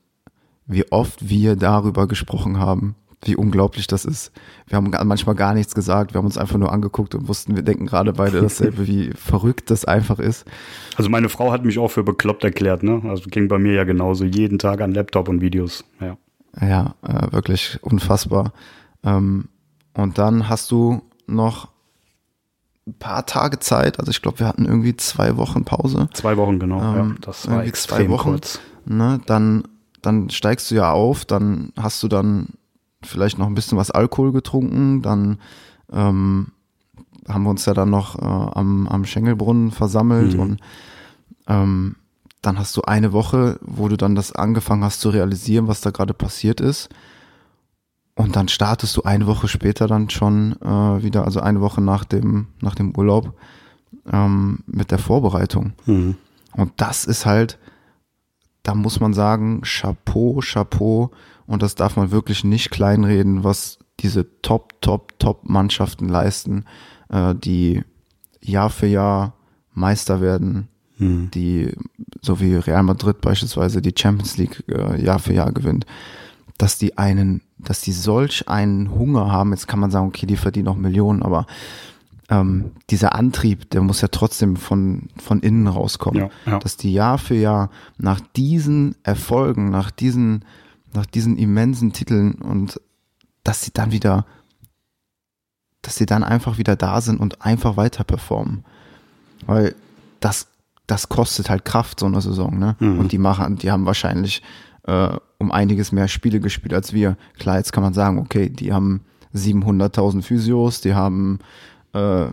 wie oft wir darüber gesprochen haben, wie unglaublich das ist. Wir haben manchmal gar nichts gesagt, wir haben uns einfach nur angeguckt und wussten, wir denken gerade beide dasselbe, wie verrückt das einfach ist. Also meine Frau hat mich auch für bekloppt erklärt, ne? Also ging bei mir ja genauso, jeden Tag an Laptop und Videos, ja. Ja, äh, wirklich unfassbar. Ähm, und dann hast du noch ein paar Tage Zeit, also ich glaube, wir hatten irgendwie zwei Wochen Pause. Zwei Wochen, genau, ähm, ja. Das war extrem zwei Wochen, kurz. Ne, dann, dann steigst du ja auf, dann hast du dann vielleicht noch ein bisschen was Alkohol getrunken, dann ähm, haben wir uns ja dann noch äh, am, am Schengelbrunnen versammelt mhm. und ähm, dann hast du eine Woche, wo du dann das angefangen hast zu realisieren, was da gerade passiert ist. Und dann startest du eine Woche später dann schon äh, wieder, also eine Woche nach dem, nach dem Urlaub, ähm, mit der Vorbereitung. Mhm. Und das ist halt, da muss man sagen, Chapeau, Chapeau, und das darf man wirklich nicht kleinreden, was diese Top, Top, Top-Mannschaften leisten, äh, die Jahr für Jahr Meister werden, mhm. die, so wie Real Madrid beispielsweise, die Champions League äh, Jahr für Jahr gewinnt, dass die einen, dass die solch einen Hunger haben, jetzt kann man sagen, okay, die verdienen auch Millionen, aber ähm, dieser Antrieb, der muss ja trotzdem von, von innen rauskommen. Ja, ja. Dass die Jahr für Jahr nach diesen Erfolgen, nach diesen nach diesen immensen Titeln und dass sie dann wieder, dass sie dann einfach wieder da sind und einfach weiter performen. Weil das, das kostet halt Kraft, so eine Saison, ne? Mhm. Und die machen, die haben wahrscheinlich äh, um einiges mehr Spiele gespielt als wir. Klar, jetzt kann man sagen, okay, die haben 700.000 Physios, die haben, äh,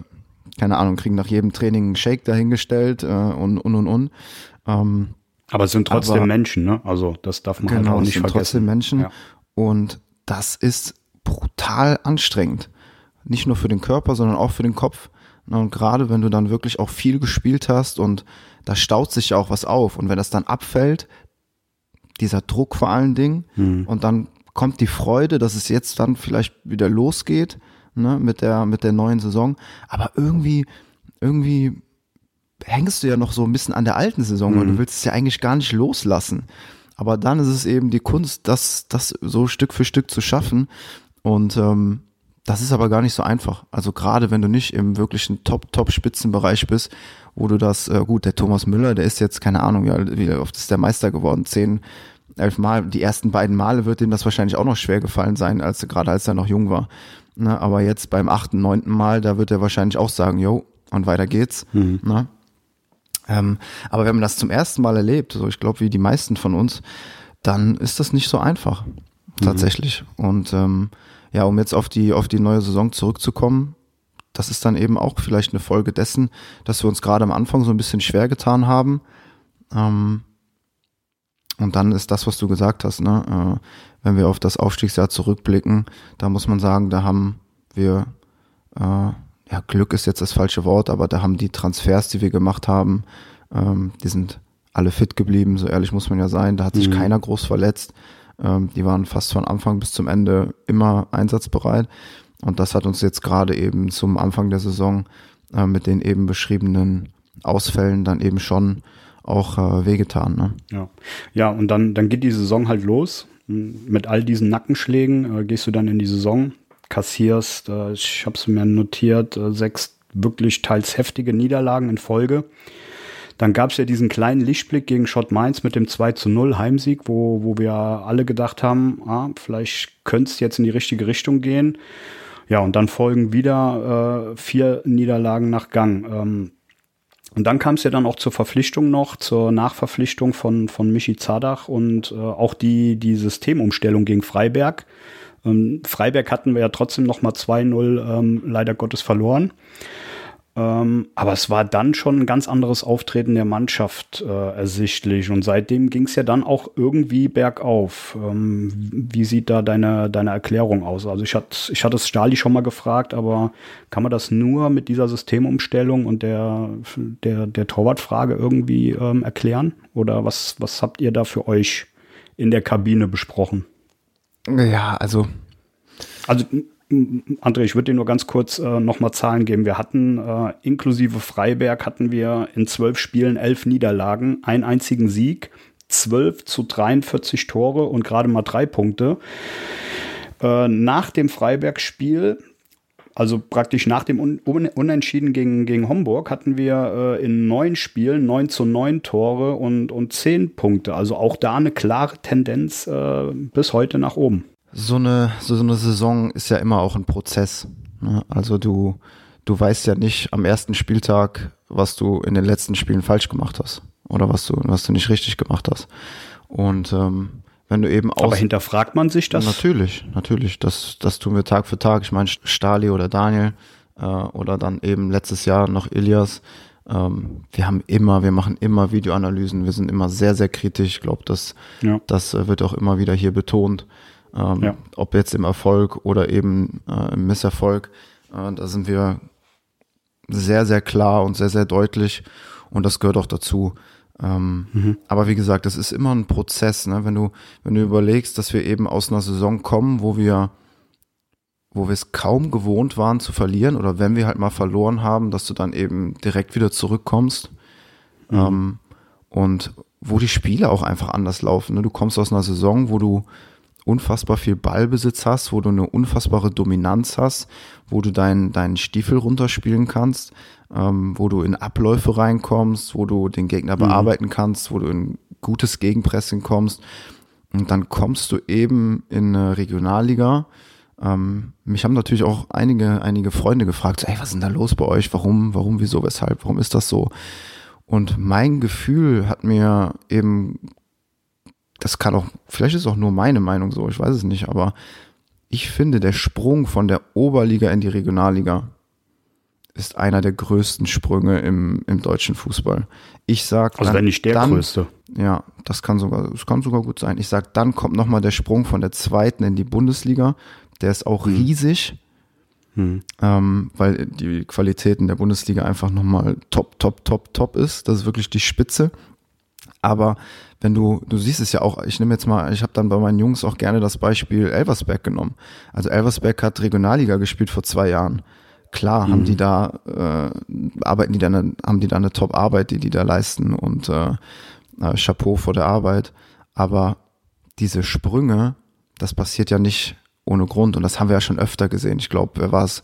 keine Ahnung, kriegen nach jedem Training einen Shake dahingestellt äh, und, und, und, und. Ähm, aber es sind trotzdem Aber, Menschen, ne? Also das darf man genau, halt auch nicht es sind vergessen. trotzdem Menschen. Ja. Und das ist brutal anstrengend. Nicht nur für den Körper, sondern auch für den Kopf. Und gerade wenn du dann wirklich auch viel gespielt hast und da staut sich ja auch was auf. Und wenn das dann abfällt, dieser Druck vor allen Dingen, mhm. und dann kommt die Freude, dass es jetzt dann vielleicht wieder losgeht, ne, mit der, mit der neuen Saison. Aber irgendwie, irgendwie hängst du ja noch so ein bisschen an der alten Saison mhm. und du willst es ja eigentlich gar nicht loslassen. Aber dann ist es eben die Kunst, das, das so Stück für Stück zu schaffen. Und ähm, das ist aber gar nicht so einfach. Also gerade wenn du nicht im wirklichen Top-Top-Spitzenbereich bist, wo du das, äh, gut, der Thomas Müller, der ist jetzt, keine Ahnung, ja, wie oft ist der Meister geworden? Zehn, elf Mal. Die ersten beiden Male wird ihm das wahrscheinlich auch noch schwer gefallen sein, als gerade als er noch jung war. Ne? Aber jetzt beim achten, neunten Mal, da wird er wahrscheinlich auch sagen, jo, und weiter geht's. Mhm. Ne? Ähm, aber wenn man das zum ersten Mal erlebt, so ich glaube wie die meisten von uns, dann ist das nicht so einfach mhm. tatsächlich. Mhm. Und ähm, ja, um jetzt auf die auf die neue Saison zurückzukommen, das ist dann eben auch vielleicht eine Folge dessen, dass wir uns gerade am Anfang so ein bisschen schwer getan haben. Ähm, und dann ist das, was du gesagt hast, ne? Äh, wenn wir auf das Aufstiegsjahr zurückblicken, da muss man sagen, da haben wir äh, ja, Glück ist jetzt das falsche Wort, aber da haben die Transfers, die wir gemacht haben, ähm, die sind alle fit geblieben, so ehrlich muss man ja sein. Da hat sich mhm. keiner groß verletzt. Ähm, die waren fast von Anfang bis zum Ende immer einsatzbereit. Und das hat uns jetzt gerade eben zum Anfang der Saison äh, mit den eben beschriebenen Ausfällen dann eben schon auch äh, wehgetan. Ne? Ja. ja, und dann, dann geht die Saison halt los. Mit all diesen Nackenschlägen äh, gehst du dann in die Saison kassierst. Äh, ich habe es mir notiert, äh, sechs wirklich teils heftige Niederlagen in Folge. Dann gab es ja diesen kleinen Lichtblick gegen Schott Mainz mit dem 2 zu 0 Heimsieg, wo, wo wir alle gedacht haben, ah, vielleicht könnte es jetzt in die richtige Richtung gehen. Ja, und dann folgen wieder äh, vier Niederlagen nach Gang. Ähm, und dann kam es ja dann auch zur Verpflichtung noch, zur Nachverpflichtung von, von Michi Zadach und äh, auch die, die Systemumstellung gegen Freiberg. Ähm, Freiberg hatten wir ja trotzdem noch mal 2-0 ähm, leider Gottes verloren. Ähm, aber es war dann schon ein ganz anderes Auftreten der Mannschaft äh, ersichtlich. Und seitdem ging es ja dann auch irgendwie bergauf. Ähm, wie sieht da deine, deine Erklärung aus? Also ich hatte ich hatte es Stali schon mal gefragt, aber kann man das nur mit dieser Systemumstellung und der, der, der Torwartfrage irgendwie ähm, erklären? Oder was, was habt ihr da für euch in der Kabine besprochen? Ja, also. Also André, ich würde dir nur ganz kurz äh, nochmal Zahlen geben. Wir hatten äh, inklusive Freiberg hatten wir in zwölf Spielen elf Niederlagen, einen einzigen Sieg, zwölf zu 43 Tore und gerade mal drei Punkte. Äh, nach dem Freiberg-Spiel, also praktisch nach dem Un Un Unentschieden gegen, gegen Homburg, hatten wir äh, in neun Spielen neun zu neun Tore und, und zehn Punkte. Also auch da eine klare Tendenz äh, bis heute nach oben so eine, so eine Saison ist ja immer auch ein Prozess. Ne? Also du, du weißt ja nicht am ersten Spieltag, was du in den letzten Spielen falsch gemacht hast oder was du, was du nicht richtig gemacht hast. Und ähm, wenn du eben auch. Aber hinterfragt man sich das? Natürlich, natürlich. Das, das tun wir Tag für Tag. Ich meine, Stali oder Daniel äh, oder dann eben letztes Jahr noch Ilias. Ähm, wir haben immer, wir machen immer Videoanalysen. Wir sind immer sehr, sehr kritisch. Ich glaube, das, ja. das äh, wird auch immer wieder hier betont. Ähm, ja. Ob jetzt im Erfolg oder eben äh, im Misserfolg. Äh, da sind wir sehr, sehr klar und sehr, sehr deutlich. Und das gehört auch dazu. Ähm, mhm. Aber wie gesagt, das ist immer ein Prozess, ne? Wenn du, wenn du überlegst, dass wir eben aus einer Saison kommen, wo wir, wo wir es kaum gewohnt waren zu verlieren, oder wenn wir halt mal verloren haben, dass du dann eben direkt wieder zurückkommst. Mhm. Ähm, und wo die Spiele auch einfach anders laufen. Ne? Du kommst aus einer Saison, wo du unfassbar viel Ballbesitz hast, wo du eine unfassbare Dominanz hast, wo du deinen deinen Stiefel runterspielen kannst, ähm, wo du in Abläufe reinkommst, wo du den Gegner mhm. bearbeiten kannst, wo du in gutes Gegenpressing kommst. Und dann kommst du eben in eine Regionalliga. Ähm, mich haben natürlich auch einige, einige Freunde gefragt, so, ey, was ist denn da los bei euch? Warum, warum, wieso, weshalb? Warum ist das so? Und mein Gefühl hat mir eben das kann auch, vielleicht ist auch nur meine Meinung so, ich weiß es nicht, aber ich finde, der Sprung von der Oberliga in die Regionalliga ist einer der größten Sprünge im, im deutschen Fußball. Ich sag, also dann, wenn nicht der dann, größte. Ja, das kann sogar, das kann sogar gut sein. Ich sag, dann kommt nochmal der Sprung von der zweiten in die Bundesliga. Der ist auch hm. riesig, hm. Ähm, weil die Qualitäten der Bundesliga einfach nochmal top, top, top, top ist. Das ist wirklich die Spitze. Aber wenn du, du siehst es ja auch, ich nehme jetzt mal, ich habe dann bei meinen Jungs auch gerne das Beispiel Elversberg genommen. Also Elversberg hat Regionalliga gespielt vor zwei Jahren. Klar mhm. haben die da, äh, arbeiten die da, eine, haben die da eine Top-Arbeit, die die da leisten und äh, äh, Chapeau vor der Arbeit. Aber diese Sprünge, das passiert ja nicht ohne Grund und das haben wir ja schon öfter gesehen. Ich glaube, wer war es?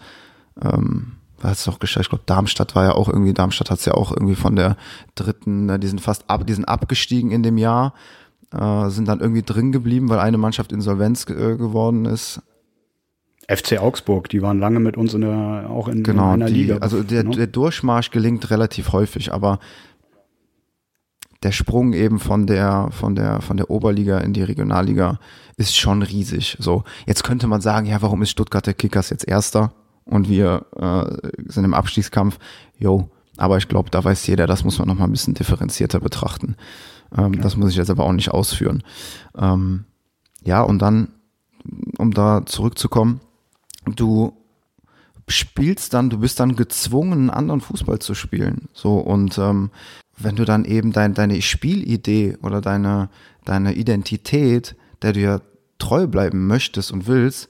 Ähm, hat es doch geschafft. Ich glaube, Darmstadt war ja auch irgendwie, Darmstadt hat es ja auch irgendwie von der dritten, äh, die sind fast ab, die sind abgestiegen in dem Jahr, äh, sind dann irgendwie drin geblieben, weil eine Mannschaft Insolvenz äh, geworden ist. FC Augsburg, die waren lange mit uns in der, auch in, genau, in einer die, Liga. Also der, ne? der Durchmarsch gelingt relativ häufig, aber der Sprung eben von der, von der, von der Oberliga in die Regionalliga ist schon riesig. So, jetzt könnte man sagen, ja, warum ist Stuttgart der Kickers jetzt Erster? Und wir äh, sind im Abstiegskampf, jo, aber ich glaube, da weiß jeder, das muss man nochmal ein bisschen differenzierter betrachten. Ähm, ja. Das muss ich jetzt aber auch nicht ausführen. Ähm, ja, und dann, um da zurückzukommen, du spielst dann, du bist dann gezwungen, einen anderen Fußball zu spielen. So, und ähm, wenn du dann eben dein, deine Spielidee oder deine, deine Identität, der du ja treu bleiben möchtest und willst,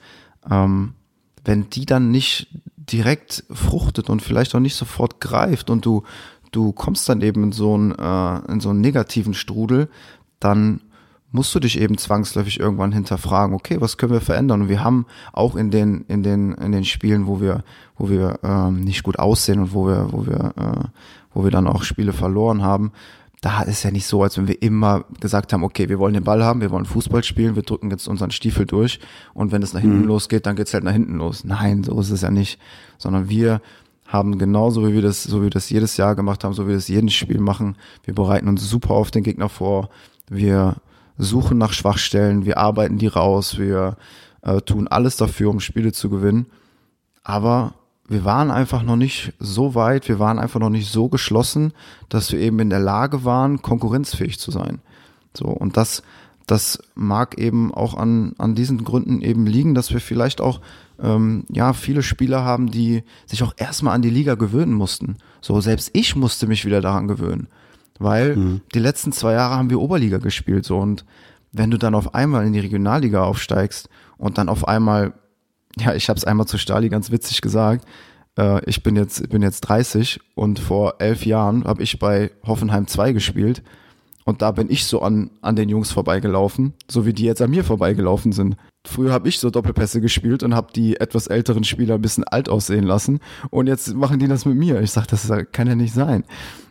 ähm, wenn die dann nicht direkt fruchtet und vielleicht auch nicht sofort greift und du, du kommst dann eben in so einen, äh, in so einen negativen Strudel, dann musst du dich eben zwangsläufig irgendwann hinterfragen, okay, was können wir verändern? Und wir haben auch in den, in den, in den Spielen, wo wir, wo wir ähm, nicht gut aussehen und wo wir, wo wir, äh, wo wir dann auch Spiele verloren haben, da ist ja nicht so, als wenn wir immer gesagt haben, okay, wir wollen den Ball haben, wir wollen Fußball spielen, wir drücken jetzt unseren Stiefel durch und wenn es nach hinten mhm. losgeht, dann geht's halt nach hinten los. Nein, so ist es ja nicht, sondern wir haben genauso wie wir das, so wie wir das jedes Jahr gemacht haben, so wie wir das jedes Spiel machen. Wir bereiten uns super auf den Gegner vor. Wir suchen nach Schwachstellen, wir arbeiten die raus, wir äh, tun alles dafür, um Spiele zu gewinnen. Aber wir waren einfach noch nicht so weit, wir waren einfach noch nicht so geschlossen, dass wir eben in der Lage waren, konkurrenzfähig zu sein. So, und das, das mag eben auch an, an diesen Gründen eben liegen, dass wir vielleicht auch ähm, ja viele Spieler haben, die sich auch erstmal an die Liga gewöhnen mussten. So, selbst ich musste mich wieder daran gewöhnen. Weil mhm. die letzten zwei Jahre haben wir Oberliga gespielt, so und wenn du dann auf einmal in die Regionalliga aufsteigst und dann auf einmal ja, ich habe es einmal zu Stali ganz witzig gesagt. Äh, ich bin jetzt, bin jetzt 30 und vor elf Jahren habe ich bei Hoffenheim 2 gespielt. Und da bin ich so an, an den Jungs vorbeigelaufen, so wie die jetzt an mir vorbeigelaufen sind. Früher habe ich so Doppelpässe gespielt und habe die etwas älteren Spieler ein bisschen alt aussehen lassen. Und jetzt machen die das mit mir. Ich sage, das kann ja nicht sein.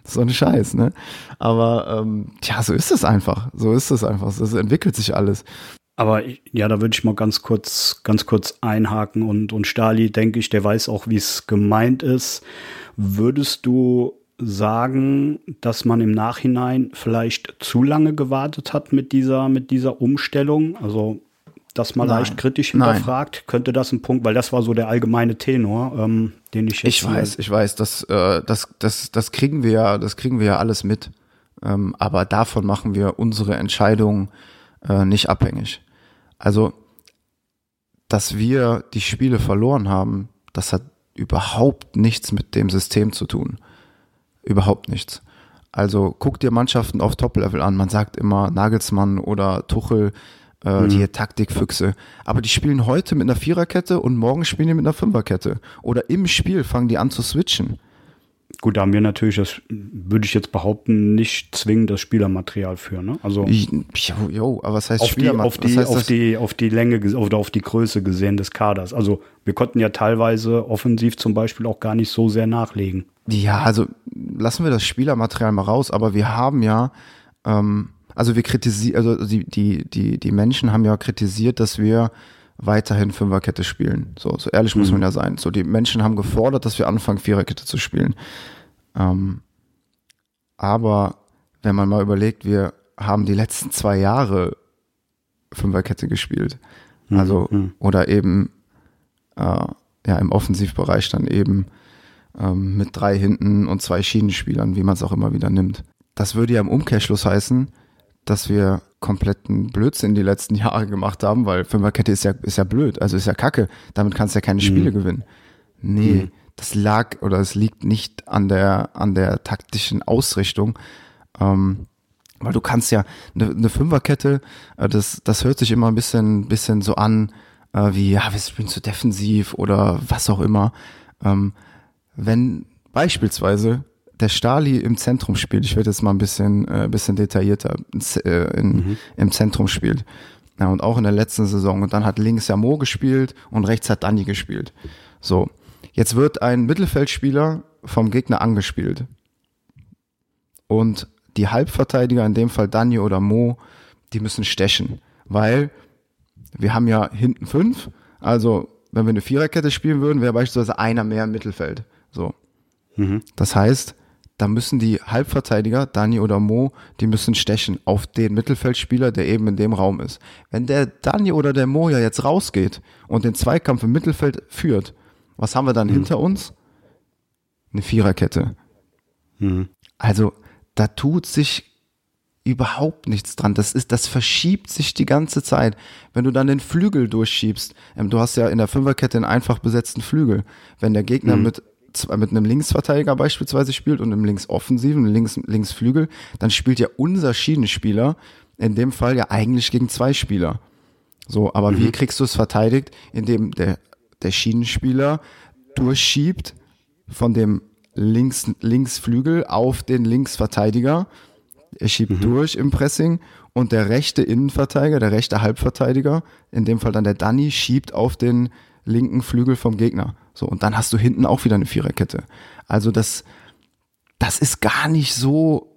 So ein Scheiß, ne? Aber ähm, ja, so ist es einfach. So ist es einfach. Das entwickelt sich alles. Aber ja, da würde ich mal ganz kurz, ganz kurz einhaken und, und Stali, denke ich, der weiß auch, wie es gemeint ist. Würdest du sagen, dass man im Nachhinein vielleicht zu lange gewartet hat mit dieser, mit dieser Umstellung? Also, das mal Nein. leicht kritisch hinterfragt, Nein. könnte das ein Punkt, weil das war so der allgemeine Tenor, ähm, den ich jetzt. Ich weiß, ich weiß, das, äh, das, das, das kriegen wir ja, das kriegen wir ja alles mit. Ähm, aber davon machen wir unsere Entscheidung äh, nicht abhängig. Also, dass wir die Spiele verloren haben, das hat überhaupt nichts mit dem System zu tun. Überhaupt nichts. Also guck dir Mannschaften auf Top-Level an. Man sagt immer Nagelsmann oder Tuchel, äh, mhm. die Taktikfüchse. Aber die spielen heute mit einer Viererkette und morgen spielen die mit einer Fünferkette. Oder im Spiel fangen die an zu switchen. Gut, da haben wir natürlich, das würde ich jetzt behaupten, nicht zwingend das Spielermaterial für. Ne? Also jo, jo, aber was heißt auf die, auf die, heißt auf die, auf die Länge oder auf die Größe gesehen des Kaders. Also wir konnten ja teilweise offensiv zum Beispiel auch gar nicht so sehr nachlegen. Ja, also lassen wir das Spielermaterial mal raus, aber wir haben ja, ähm, also wir kritisieren, also die, die, die, die Menschen haben ja kritisiert, dass wir weiterhin Fünferkette spielen. So, so ehrlich mhm. muss man ja sein. So, die Menschen haben gefordert, dass wir anfangen, Viererkette zu spielen. Ähm, aber wenn man mal überlegt, wir haben die letzten zwei Jahre Fünferkette gespielt. Mhm. Also, mhm. oder eben äh, ja, im Offensivbereich dann eben ähm, mit drei hinten und zwei Schienenspielern, wie man es auch immer wieder nimmt. Das würde ja im Umkehrschluss heißen, dass wir kompletten Blödsinn die letzten Jahre gemacht haben, weil Fünferkette ist ja, ist ja blöd, also ist ja kacke. Damit kannst du ja keine Spiele mhm. gewinnen. Nee, mhm. das lag oder es liegt nicht an der, an der taktischen Ausrichtung. Ähm, weil du kannst ja eine, eine Fünferkette, äh, das, das hört sich immer ein bisschen, bisschen so an, äh, wie, ja, wir spielen zu defensiv oder was auch immer. Ähm, wenn beispielsweise der Stali im Zentrum spielt, ich werde jetzt mal ein bisschen, äh, bisschen detaillierter, äh, in, mhm. im Zentrum spielt. Ja, und auch in der letzten Saison. Und dann hat links ja Mo gespielt und rechts hat Dani gespielt. So. Jetzt wird ein Mittelfeldspieler vom Gegner angespielt. Und die Halbverteidiger, in dem Fall Dani oder Mo, die müssen stechen. Weil wir haben ja hinten fünf. Also, wenn wir eine Viererkette spielen würden, wäre beispielsweise einer mehr im Mittelfeld. So. Mhm. Das heißt, da müssen die Halbverteidiger, Dani oder Mo, die müssen stechen auf den Mittelfeldspieler, der eben in dem Raum ist. Wenn der Dani oder der Mo ja jetzt rausgeht und den Zweikampf im Mittelfeld führt, was haben wir dann mhm. hinter uns? Eine Viererkette. Mhm. Also, da tut sich überhaupt nichts dran. Das ist, das verschiebt sich die ganze Zeit. Wenn du dann den Flügel durchschiebst, ähm, du hast ja in der Fünferkette einen einfach besetzten Flügel. Wenn der Gegner mhm. mit mit einem Linksverteidiger beispielsweise spielt und einem Linksoffensiven, Links, Linksflügel, dann spielt ja unser Schienenspieler in dem Fall ja eigentlich gegen zwei Spieler. So, aber mhm. wie kriegst du es verteidigt, indem der, der Schienenspieler durchschiebt von dem Links, Linksflügel auf den Linksverteidiger. Er schiebt mhm. durch im Pressing und der rechte Innenverteidiger, der rechte Halbverteidiger, in dem Fall dann der Danny, schiebt auf den linken Flügel vom Gegner. So, und dann hast du hinten auch wieder eine Viererkette. Also das, das ist gar nicht so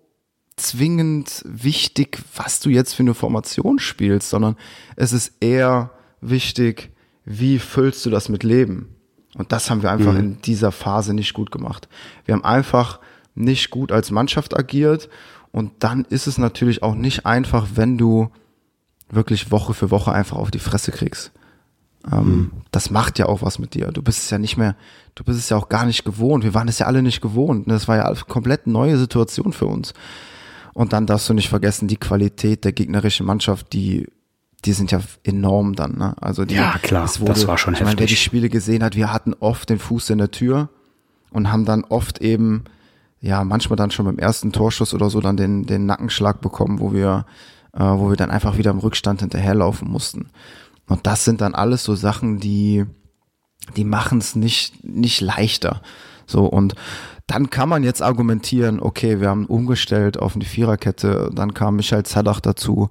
zwingend wichtig, was du jetzt für eine Formation spielst, sondern es ist eher wichtig, wie füllst du das mit Leben? Und das haben wir einfach mhm. in dieser Phase nicht gut gemacht. Wir haben einfach nicht gut als Mannschaft agiert und dann ist es natürlich auch nicht einfach, wenn du wirklich Woche für Woche einfach auf die Fresse kriegst. Ähm, mhm. das macht ja auch was mit dir. Du bist es ja nicht mehr, du bist es ja auch gar nicht gewohnt. Wir waren es ja alle nicht gewohnt. Das war ja eine komplett neue Situation für uns. Und dann darfst du nicht vergessen, die Qualität der gegnerischen Mannschaft, die, die sind ja enorm dann. Ne? Also die, ja, klar, wurde, das war schon ich heftig. Meine, wer die Spiele gesehen hat, wir hatten oft den Fuß in der Tür und haben dann oft eben, ja, manchmal dann schon beim ersten Torschuss oder so dann den, den Nackenschlag bekommen, wo wir, äh, wo wir dann einfach wieder im Rückstand hinterherlaufen mussten. Und das sind dann alles so Sachen, die, die machen es nicht, nicht leichter. So, und dann kann man jetzt argumentieren, okay, wir haben umgestellt auf eine Viererkette, dann kam Michael Zadach dazu.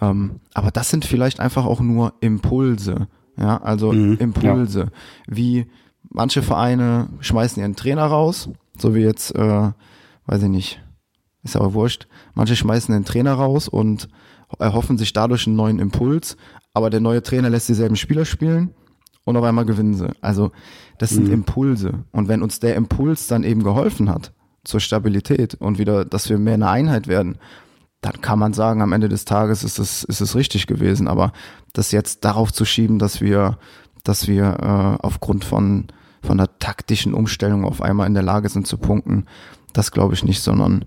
Ähm, aber das sind vielleicht einfach auch nur Impulse. Ja, also mhm, Impulse. Ja. Wie manche Vereine schmeißen ihren Trainer raus, so wie jetzt, äh, weiß ich nicht, ist aber wurscht. Manche schmeißen den Trainer raus und erhoffen sich dadurch einen neuen Impuls, aber der neue Trainer lässt dieselben Spieler spielen und auf einmal gewinnen sie. Also das sind mhm. Impulse. Und wenn uns der Impuls dann eben geholfen hat zur Stabilität und wieder, dass wir mehr eine Einheit werden, dann kann man sagen, am Ende des Tages ist es, ist es richtig gewesen. Aber das jetzt darauf zu schieben, dass wir, dass wir äh, aufgrund von, von der taktischen Umstellung auf einmal in der Lage sind zu punkten, das glaube ich nicht, sondern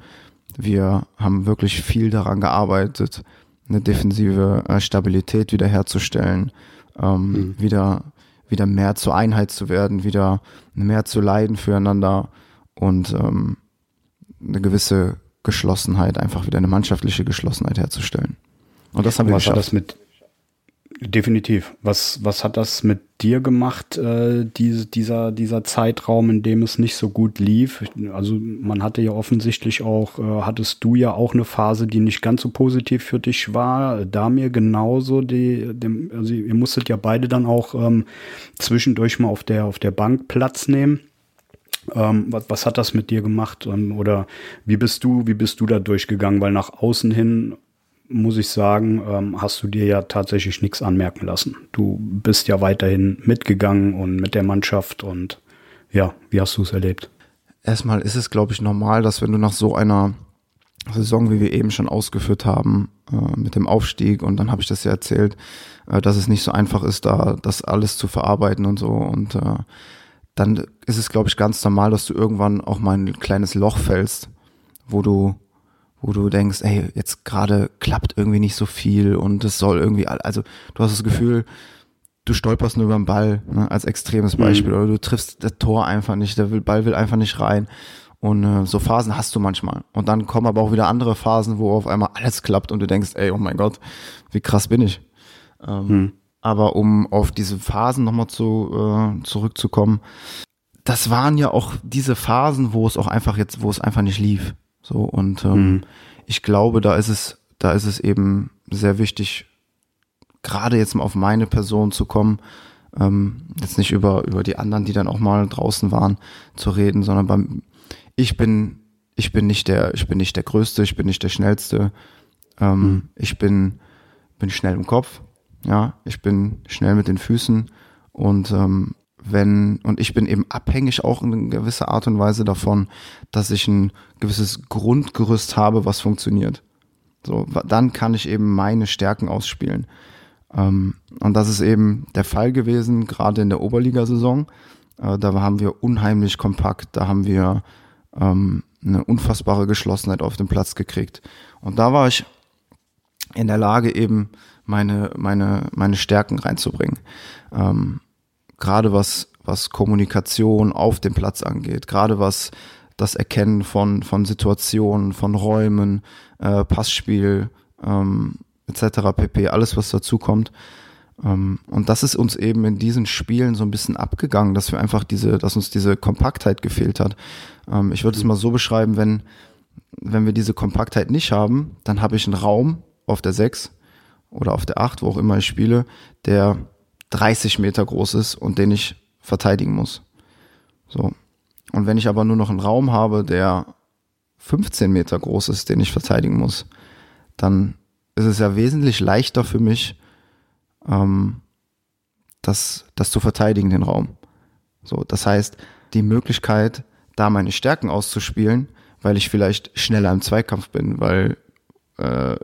wir haben wirklich viel daran gearbeitet, eine defensive äh, Stabilität wiederherzustellen, ähm, mhm. wieder, wieder mehr zur Einheit zu werden, wieder mehr zu leiden füreinander und ähm, eine gewisse Geschlossenheit, einfach wieder eine mannschaftliche Geschlossenheit herzustellen. Und das haben wir geschafft. Das mit, Definitiv. Was, was hat das mit dir gemacht, äh, diese, dieser, dieser Zeitraum, in dem es nicht so gut lief? Also man hatte ja offensichtlich auch, äh, hattest du ja auch eine Phase, die nicht ganz so positiv für dich war. Da mir genauso, die, dem, also ihr musstet ja beide dann auch ähm, zwischendurch mal auf der, auf der Bank Platz nehmen. Ähm, was, was hat das mit dir gemacht? Ähm, oder wie bist du, wie bist du da durchgegangen? Weil nach außen hin muss ich sagen, ähm, hast du dir ja tatsächlich nichts anmerken lassen. Du bist ja weiterhin mitgegangen und mit der Mannschaft und ja, wie hast du es erlebt? Erstmal ist es, glaube ich, normal, dass wenn du nach so einer Saison, wie wir eben schon ausgeführt haben, äh, mit dem Aufstieg und dann habe ich das ja erzählt, äh, dass es nicht so einfach ist, da das alles zu verarbeiten und so und äh, dann ist es, glaube ich, ganz normal, dass du irgendwann auch mal ein kleines Loch fällst, wo du wo du denkst, ey, jetzt gerade klappt irgendwie nicht so viel und es soll irgendwie, also du hast das Gefühl, du stolperst nur über den Ball, ne, als extremes mhm. Beispiel, mhm. oder du triffst das Tor einfach nicht, der Ball will einfach nicht rein. Und äh, so Phasen hast du manchmal. Und dann kommen aber auch wieder andere Phasen, wo auf einmal alles klappt und du denkst, ey, oh mein Gott, wie krass bin ich. Ähm, mhm. Aber um auf diese Phasen nochmal zu, äh, zurückzukommen, das waren ja auch diese Phasen, wo es auch einfach jetzt, wo es einfach nicht lief. So und ähm, mhm. ich glaube, da ist es, da ist es eben sehr wichtig, gerade jetzt mal auf meine Person zu kommen, ähm, jetzt nicht über über die anderen, die dann auch mal draußen waren, zu reden, sondern beim ich bin ich bin nicht der ich bin nicht der größte, ich bin nicht der schnellste, ähm, mhm. ich bin bin schnell im Kopf, ja, ich bin schnell mit den Füßen und ähm, wenn, und ich bin eben abhängig auch in gewisser Art und Weise davon, dass ich ein gewisses Grundgerüst habe, was funktioniert. So, dann kann ich eben meine Stärken ausspielen. Ähm, und das ist eben der Fall gewesen, gerade in der Oberligasaison. Äh, da haben wir unheimlich kompakt, da haben wir ähm, eine unfassbare Geschlossenheit auf den Platz gekriegt. Und da war ich in der Lage, eben meine, meine, meine Stärken reinzubringen. Ähm, gerade was, was Kommunikation auf dem Platz angeht, gerade was das Erkennen von, von Situationen, von Räumen, äh, Passspiel, ähm, etc. pp, alles was dazu kommt. Ähm, und das ist uns eben in diesen Spielen so ein bisschen abgegangen, dass wir einfach diese, dass uns diese Kompaktheit gefehlt hat. Ähm, ich würde es mal so beschreiben, wenn, wenn wir diese Kompaktheit nicht haben, dann habe ich einen Raum auf der 6 oder auf der 8, wo auch immer ich spiele, der 30 Meter groß ist und den ich verteidigen muss. So. Und wenn ich aber nur noch einen Raum habe, der 15 Meter groß ist, den ich verteidigen muss, dann ist es ja wesentlich leichter für mich, ähm, das, das zu verteidigen, den Raum. So, das heißt, die Möglichkeit, da meine Stärken auszuspielen, weil ich vielleicht schneller im Zweikampf bin, weil äh,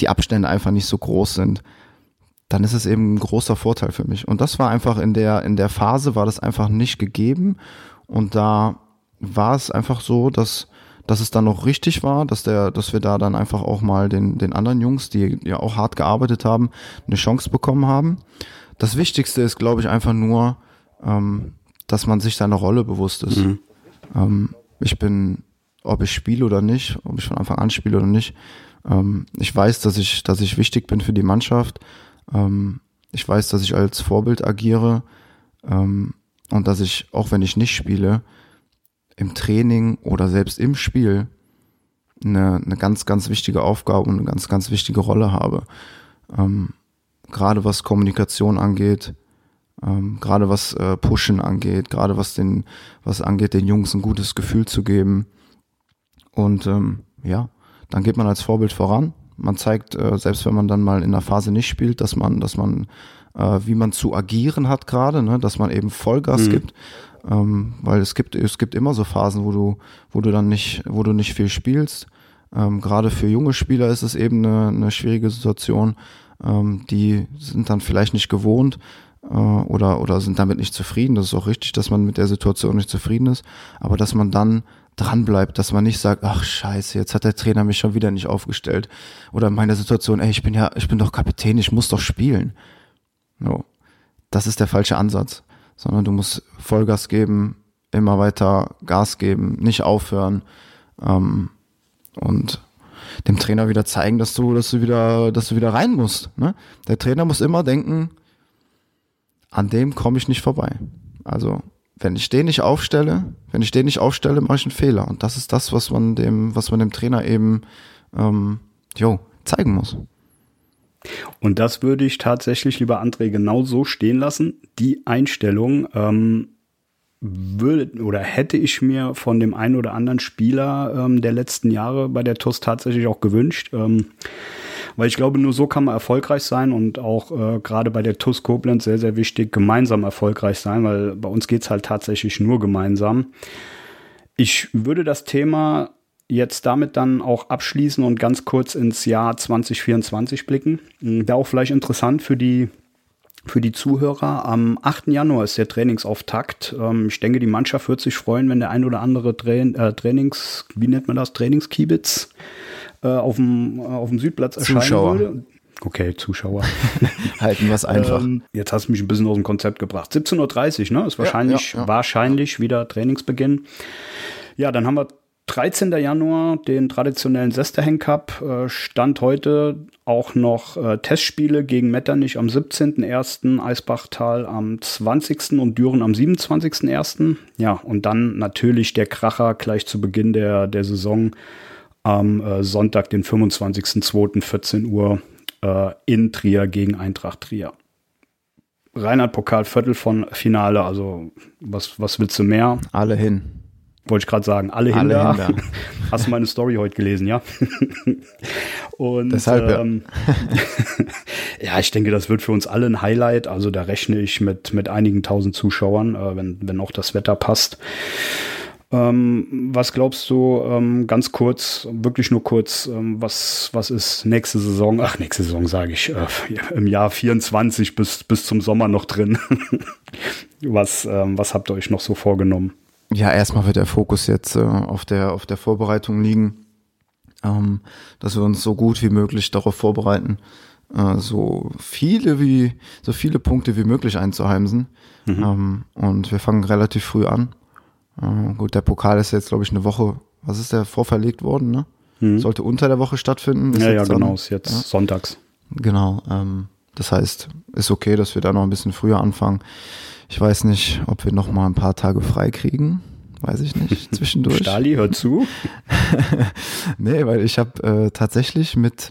die Abstände einfach nicht so groß sind, dann ist es eben ein großer Vorteil für mich. Und das war einfach in der, in der Phase war das einfach nicht gegeben. Und da war es einfach so, dass, dass es dann noch richtig war, dass der, dass wir da dann einfach auch mal den, den anderen Jungs, die ja auch hart gearbeitet haben, eine Chance bekommen haben. Das Wichtigste ist, glaube ich, einfach nur, ähm, dass man sich seiner Rolle bewusst ist. Mhm. Ähm, ich bin, ob ich spiele oder nicht, ob ich von Anfang an spiele oder nicht, ähm, ich weiß, dass ich, dass ich wichtig bin für die Mannschaft. Ähm, ich weiß, dass ich als Vorbild agiere ähm, und dass ich, auch wenn ich nicht spiele, im Training oder selbst im Spiel eine, eine ganz, ganz wichtige Aufgabe und eine ganz, ganz wichtige Rolle habe. Ähm, gerade was Kommunikation angeht, ähm, gerade was äh, Pushen angeht, gerade was den, was angeht, den Jungs ein gutes Gefühl zu geben. Und ähm, ja, dann geht man als Vorbild voran. Man zeigt, äh, selbst wenn man dann mal in der Phase nicht spielt, dass man, dass man, äh, wie man zu agieren hat gerade, ne, dass man eben Vollgas mhm. gibt. Ähm, weil es gibt, es gibt immer so Phasen, wo du, wo du dann nicht, wo du nicht viel spielst. Ähm, gerade für junge Spieler ist es eben eine, eine schwierige Situation. Ähm, die sind dann vielleicht nicht gewohnt äh, oder, oder sind damit nicht zufrieden. Das ist auch richtig, dass man mit der Situation nicht zufrieden ist. Aber dass man dann dran bleibt, dass man nicht sagt, ach scheiße, jetzt hat der Trainer mich schon wieder nicht aufgestellt. Oder in meiner Situation, ey, ich bin ja, ich bin doch Kapitän, ich muss doch spielen. No. Das ist der falsche Ansatz. Sondern du musst Vollgas geben, immer weiter Gas geben, nicht aufhören ähm, und dem Trainer wieder zeigen, dass du, dass du wieder, dass du wieder rein musst. Ne? Der Trainer muss immer denken, an dem komme ich nicht vorbei. Also wenn ich den nicht aufstelle, wenn ich den nicht aufstelle, mache ich einen Fehler. Und das ist das, was man dem, was man dem Trainer eben ähm, jo, zeigen muss. Und das würde ich tatsächlich, lieber André, genau so stehen lassen. Die Einstellung ähm, würde oder hätte ich mir von dem einen oder anderen Spieler ähm, der letzten Jahre bei der TUS tatsächlich auch gewünscht. Ähm, weil ich glaube, nur so kann man erfolgreich sein und auch äh, gerade bei der TUS Koblenz sehr, sehr wichtig, gemeinsam erfolgreich sein, weil bei uns geht's halt tatsächlich nur gemeinsam. Ich würde das Thema jetzt damit dann auch abschließen und ganz kurz ins Jahr 2024 blicken. Hm, da auch vielleicht interessant für die für die Zuhörer. Am 8. Januar ist der Trainingsauftakt. Ähm, ich denke, die Mannschaft wird sich freuen, wenn der ein oder andere Tra äh, Trainings, wie nennt man das, Trainingskiebitz äh, auf, dem, äh, auf dem Südplatz erscheinen Zuschauer. würde. Okay, Zuschauer. Halten wir es einfach. Ähm, jetzt hast du mich ein bisschen aus dem Konzept gebracht. 17.30 Uhr, ne? Ist wahrscheinlich, ja, ja, ja. wahrscheinlich wieder Trainingsbeginn. Ja, dann haben wir 13. Januar den traditionellen Sesterhang Cup. Äh, Stand heute auch noch äh, Testspiele gegen Metternich am 17.01., Eisbachtal am 20. und Düren am 27.01. Ja, und dann natürlich der Kracher gleich zu Beginn der, der Saison am äh, Sonntag, den 25.02.14 Uhr äh, in Trier gegen Eintracht Trier. Reinhard Pokal Viertel von Finale, also was, was willst du mehr? Alle hin. Wollte ich gerade sagen, alle, alle hinter. hinter. Hast du meine Story heute gelesen, ja? Und Deshalb, ähm, ja. ja, ich denke, das wird für uns alle ein Highlight. Also da rechne ich mit, mit einigen tausend Zuschauern, äh, wenn, wenn auch das Wetter passt. Ähm, was glaubst du, ähm, ganz kurz, wirklich nur kurz, ähm, was, was ist nächste Saison, ach, nächste Saison sage ich, äh, im Jahr 24 bis, bis zum Sommer noch drin? was, ähm, was habt ihr euch noch so vorgenommen? Ja, erstmal wird der Fokus jetzt äh, auf, der, auf der Vorbereitung liegen, ähm, dass wir uns so gut wie möglich darauf vorbereiten, äh, so viele wie, so viele Punkte wie möglich einzuheimsen. Mhm. Ähm, und wir fangen relativ früh an. Äh, gut, der Pokal ist jetzt, glaube ich, eine Woche, was ist der, vorverlegt worden, ne? Mhm. Sollte unter der Woche stattfinden. Ja, ja, genau, ist jetzt ja? sonntags. Genau, ähm, das heißt, ist okay, dass wir da noch ein bisschen früher anfangen. Ich weiß nicht, ob wir noch mal ein paar Tage frei kriegen. Weiß ich nicht, zwischendurch. Stali, hör zu. nee, weil ich habe äh, tatsächlich mit,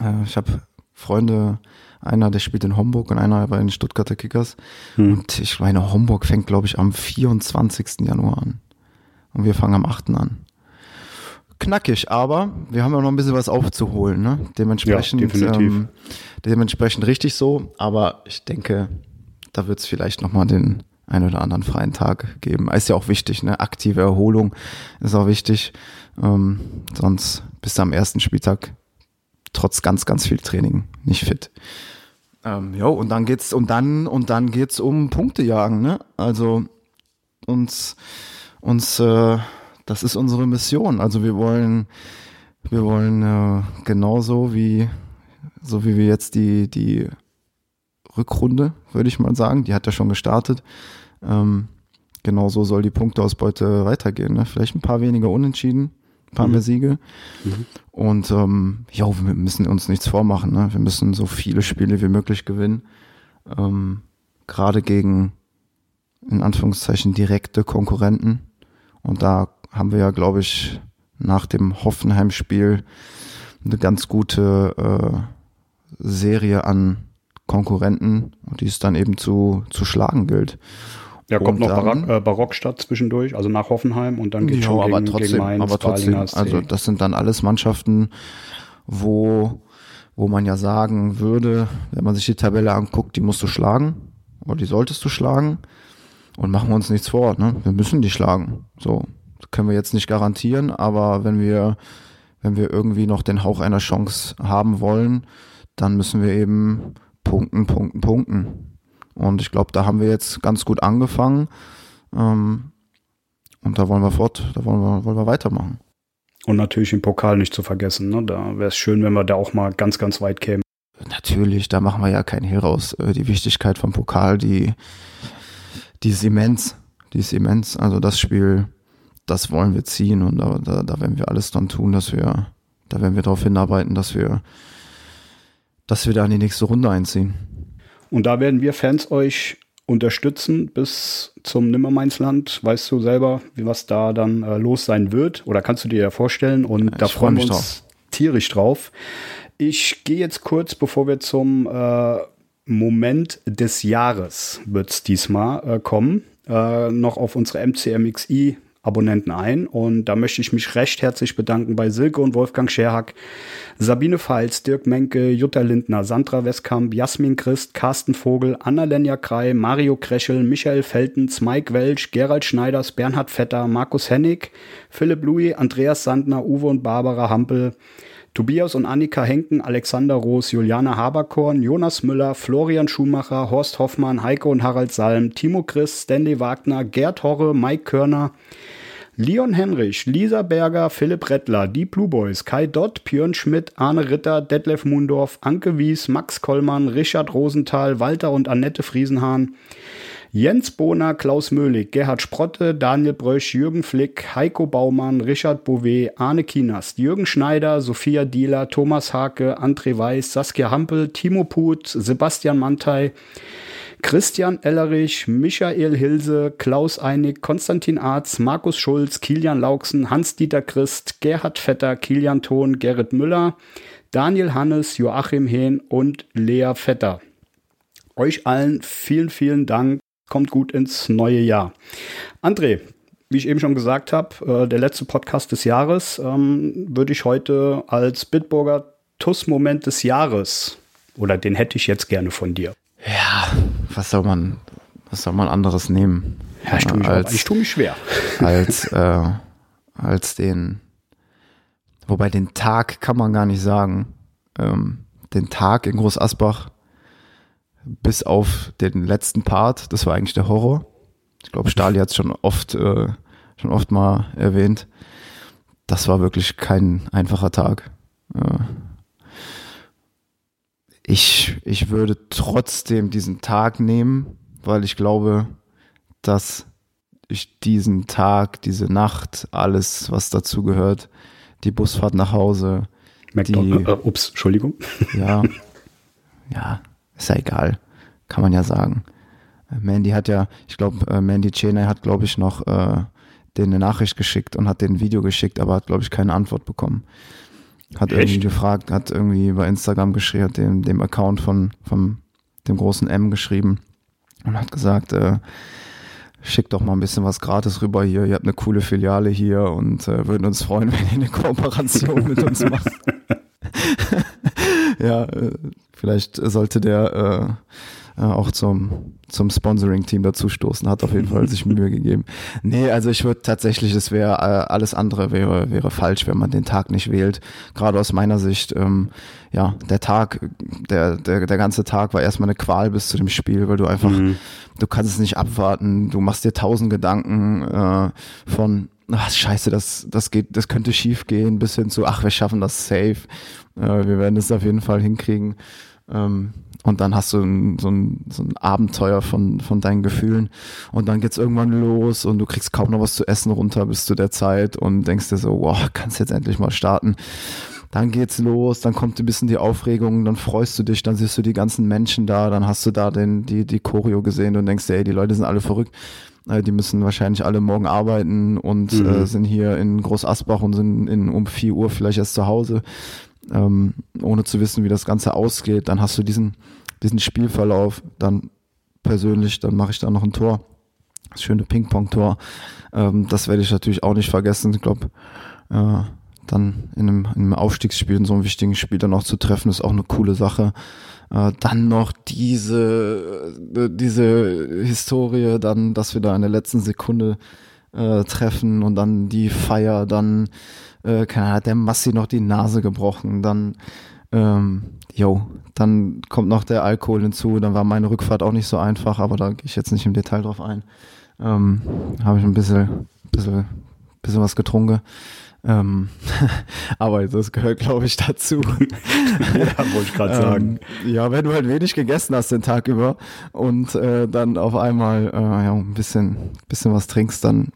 äh, ich habe Freunde einer, der spielt in Homburg und einer bei den Stuttgarter Kickers. Hm. Und ich meine, Homburg fängt, glaube ich, am 24. Januar an. Und wir fangen am 8. an. Knackig, aber wir haben ja noch ein bisschen was aufzuholen. Ne? Dementsprechend, ja, ähm, dementsprechend richtig so. Aber ich denke, da wird es vielleicht nochmal den einen oder anderen freien Tag geben. Ist ja auch wichtig, ne? Aktive Erholung ist auch wichtig. Ähm, sonst bist du am ersten Spieltag trotz ganz, ganz viel Training nicht fit. Ähm, ja, und dann geht's, und dann, und dann geht's um Punktejagen, ne? Also uns, uns, äh, das ist unsere Mission. Also wir wollen, wir wollen äh, genauso wie, so wie wir jetzt die, die Rückrunde, würde ich mal sagen, die hat ja schon gestartet. Ähm, genauso soll die Punkteausbeute weitergehen. Ne? Vielleicht ein paar weniger Unentschieden, paar mhm. mehr Siege. Mhm. Und ähm, ja, wir müssen uns nichts vormachen. Ne? Wir müssen so viele Spiele wie möglich gewinnen. Ähm, Gerade gegen, in Anführungszeichen, direkte Konkurrenten. Und da haben wir ja, glaube ich, nach dem Hoffenheim-Spiel eine ganz gute äh, Serie an Konkurrenten, die es dann eben zu, zu schlagen gilt. Ja, kommt und noch Barock, äh, Barockstadt zwischendurch, also nach Hoffenheim und dann geht ja, schon aber gegen, trotzdem, gegen Mainz, aber trotzdem, also das sind dann alles Mannschaften, wo, wo man ja sagen würde, wenn man sich die Tabelle anguckt, die musst du schlagen oder die solltest du schlagen und machen wir uns nichts vor, ne? Wir müssen die schlagen. So, das können wir jetzt nicht garantieren, aber wenn wir, wenn wir irgendwie noch den Hauch einer Chance haben wollen, dann müssen wir eben punkten, punkten, punkten. Und ich glaube, da haben wir jetzt ganz gut angefangen. Ähm, und da wollen wir fort, da wollen wir, wollen wir weitermachen. Und natürlich den Pokal nicht zu vergessen. Ne? Da wäre es schön, wenn wir da auch mal ganz, ganz weit kämen. Natürlich, da machen wir ja keinen Hehl raus. Äh, die Wichtigkeit vom Pokal, die, die ist immens. Die ist immens. Also das Spiel, das wollen wir ziehen und da, da, da werden wir alles dann tun, dass wir, da werden wir darauf hinarbeiten, dass wir, dass wir da in die nächste Runde einziehen. Und da werden wir Fans euch unterstützen bis zum Nimmermeinsland. Weißt du selber, wie was da dann äh, los sein wird? Oder kannst du dir ja vorstellen? Und ja, da freuen wir uns drauf. tierisch drauf. Ich gehe jetzt kurz, bevor wir zum äh, Moment des Jahres wird's diesmal äh, kommen, äh, noch auf unsere MCMXI Abonnenten ein. Und da möchte ich mich recht herzlich bedanken bei Silke und Wolfgang Scherhack, Sabine Pfalz, Dirk Menke, Jutta Lindner, Sandra Westkamp, Jasmin Christ, Carsten Vogel, Anna-Lenja Krei, Mario Kreschel, Michael Feltens, Mike Welch, Gerald Schneiders, Bernhard Vetter, Markus Hennig, Philipp Louis, Andreas Sandner, Uwe und Barbara Hampel, Tobias und Annika Henken, Alexander Roos, Juliane Haberkorn, Jonas Müller, Florian Schumacher, Horst Hoffmann, Heike und Harald Salm, Timo Chris, Stanley Wagner, Gerd Horre, Mike Körner, Leon Henrich, Lisa Berger, Philipp Rettler, die Blue Boys, Kai Dott, Björn Schmidt, Arne Ritter, Detlef Mundorf, Anke Wies, Max Kollmann, Richard Rosenthal, Walter und Annette Friesenhahn, Jens Bohner, Klaus Möhlig, Gerhard Sprotte, Daniel Brösch, Jürgen Flick, Heiko Baumann, Richard Bouvet, Arne Kienast, Jürgen Schneider, Sophia Dieler, Thomas Hake, André Weiß, Saskia Hampel, Timo Put, Sebastian Mantei, Christian Ellerich, Michael Hilse, Klaus Einig, Konstantin Arz, Markus Schulz, Kilian Lauksen, Hans-Dieter Christ, Gerhard Vetter, Kilian Thon, Gerrit Müller, Daniel Hannes, Joachim Hehn und Lea Vetter. Euch allen vielen, vielen Dank. Kommt gut ins neue Jahr. André, wie ich eben schon gesagt habe, äh, der letzte Podcast des Jahres ähm, würde ich heute als Bitburger TUS-Moment des Jahres oder den hätte ich jetzt gerne von dir. Ja, was soll man, was soll man anderes nehmen? Ja, ich tue mich, als, ich tue mich schwer. Als, äh, als den, wobei den Tag kann man gar nicht sagen. Ähm, den Tag in Groß Asbach, bis auf den letzten Part, das war eigentlich der Horror. Ich glaube, Stali hat es schon oft, äh, schon oft mal erwähnt. Das war wirklich kein einfacher Tag. Äh, ich, ich würde trotzdem diesen Tag nehmen, weil ich glaube, dass ich diesen Tag, diese Nacht, alles, was dazu gehört, die Busfahrt nach Hause, McDonald, die, äh, ups, Entschuldigung. Ja, ja, ist ja egal, kann man ja sagen. Mandy hat ja, ich glaube, äh, Mandy Cheney hat, glaube ich, noch äh, den eine Nachricht geschickt und hat den ein Video geschickt, aber hat, glaube ich, keine Antwort bekommen. Hat Echt? irgendwie gefragt, hat irgendwie bei Instagram geschrieben, hat dem, dem Account von, von dem großen M geschrieben und hat gesagt, äh, schickt doch mal ein bisschen was gratis rüber hier, ihr habt eine coole Filiale hier und äh, würden uns freuen, wenn ihr eine Kooperation mit uns macht. ja, äh, vielleicht sollte der äh, auch zum, zum Sponsoring-Team dazustoßen. Hat auf jeden Fall sich Mühe gegeben. Nee, also ich würde tatsächlich, es wäre äh, alles andere wäre, wäre falsch, wenn man den Tag nicht wählt. Gerade aus meiner Sicht, ähm, ja, der Tag, der, der, der ganze Tag war erstmal eine Qual bis zu dem Spiel, weil du einfach, mhm. du kannst es nicht abwarten, du machst dir tausend Gedanken äh, von ach scheiße, das, das geht, das könnte schief gehen, bis hin zu, ach, wir schaffen das safe. Äh, wir werden es auf jeden Fall hinkriegen. Ähm, und dann hast du ein, so, ein, so ein Abenteuer von, von deinen Gefühlen. Und dann geht's irgendwann los und du kriegst kaum noch was zu essen runter bis zu der Zeit und denkst dir so, wow, kannst jetzt endlich mal starten. Dann geht's los, dann kommt ein bisschen die Aufregung, dann freust du dich, dann siehst du die ganzen Menschen da, dann hast du da den, die, die Choreo gesehen und denkst dir, ey, die Leute sind alle verrückt. Äh, die müssen wahrscheinlich alle morgen arbeiten und mhm. äh, sind hier in Groß Asbach und sind in, um 4 Uhr vielleicht erst zu Hause ähm, ohne zu wissen, wie das Ganze ausgeht. Dann hast du diesen, diesen Spielverlauf, dann persönlich, dann mache ich da noch ein Tor. Das schöne Ping-Pong-Tor. Ähm, das werde ich natürlich auch nicht vergessen. Ich glaube, äh, dann in einem, in einem Aufstiegsspiel, in so einem wichtigen Spiel dann auch zu treffen, ist auch eine coole Sache. Äh, dann noch diese, äh, diese Historie, dann, dass wir da in der letzten Sekunde äh, treffen und dann die Feier, dann äh, keine hat der Massi noch die Nase gebrochen, dann ähm, jo, dann kommt noch der Alkohol hinzu, dann war meine Rückfahrt auch nicht so einfach, aber da gehe ich jetzt nicht im Detail drauf ein. Ähm, Habe ich ein bisschen, bisschen, bisschen was getrunken. Ähm, aber das gehört, glaube ich, dazu. ja, wollte ich gerade sagen. Ähm, ja, wenn du halt wenig gegessen hast den Tag über und äh, dann auf einmal äh, ja, ein bisschen, bisschen was trinkst, dann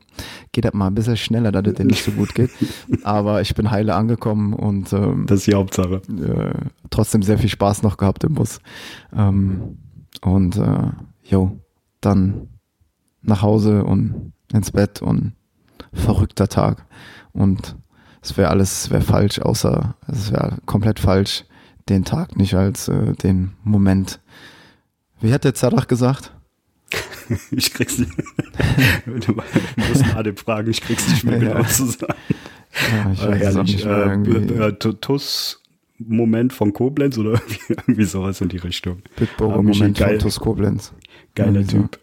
geht das mal ein bisschen schneller, dass es dir nicht so gut geht. Aber ich bin heile angekommen und ähm, das ist die Hauptsache. Äh, trotzdem sehr viel Spaß noch gehabt im Bus. Ähm, und äh, jo, dann nach Hause und ins Bett und verrückter Tag. Und es wäre alles wäre falsch, außer es wäre komplett falsch, den Tag nicht als äh, den Moment. Wie hat der Zadach gesagt? ich krieg's nicht. du musst Adem fragen, ich krieg's nicht mehr genau zu sagen. Ja, ich weiß. Äh, äh, Tuss Moment von Koblenz oder irgendwie sowas in die Richtung. Bitburger Moment geil, von Tuss Koblenz. Geiler Typ.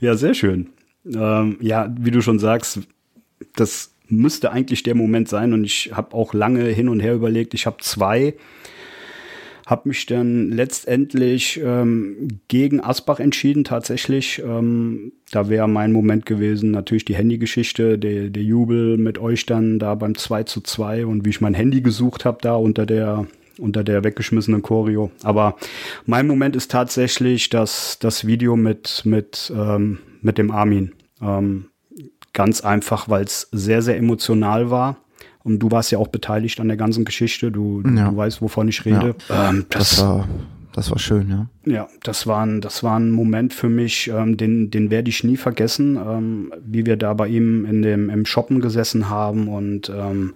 Ja, sehr schön. Ähm, ja, wie du schon sagst, das müsste eigentlich der Moment sein und ich habe auch lange hin und her überlegt. Ich habe zwei, habe mich dann letztendlich ähm, gegen Asbach entschieden tatsächlich. Ähm, da wäre mein Moment gewesen, natürlich die Handygeschichte, der, der Jubel mit euch dann da beim 2 zu 2 und wie ich mein Handy gesucht habe da unter der unter der weggeschmissenen Choreo. Aber mein Moment ist tatsächlich das, das Video mit, mit, ähm, mit dem Armin. Ähm, Ganz einfach, weil es sehr, sehr emotional war. Und du warst ja auch beteiligt an der ganzen Geschichte. Du, ja. du weißt, wovon ich rede. Ja. Ähm, das, das, war, das war schön, ja. Ja, das war ein, das war ein Moment für mich, ähm, den, den werde ich nie vergessen, ähm, wie wir da bei ihm in dem, im Shoppen gesessen haben und ähm,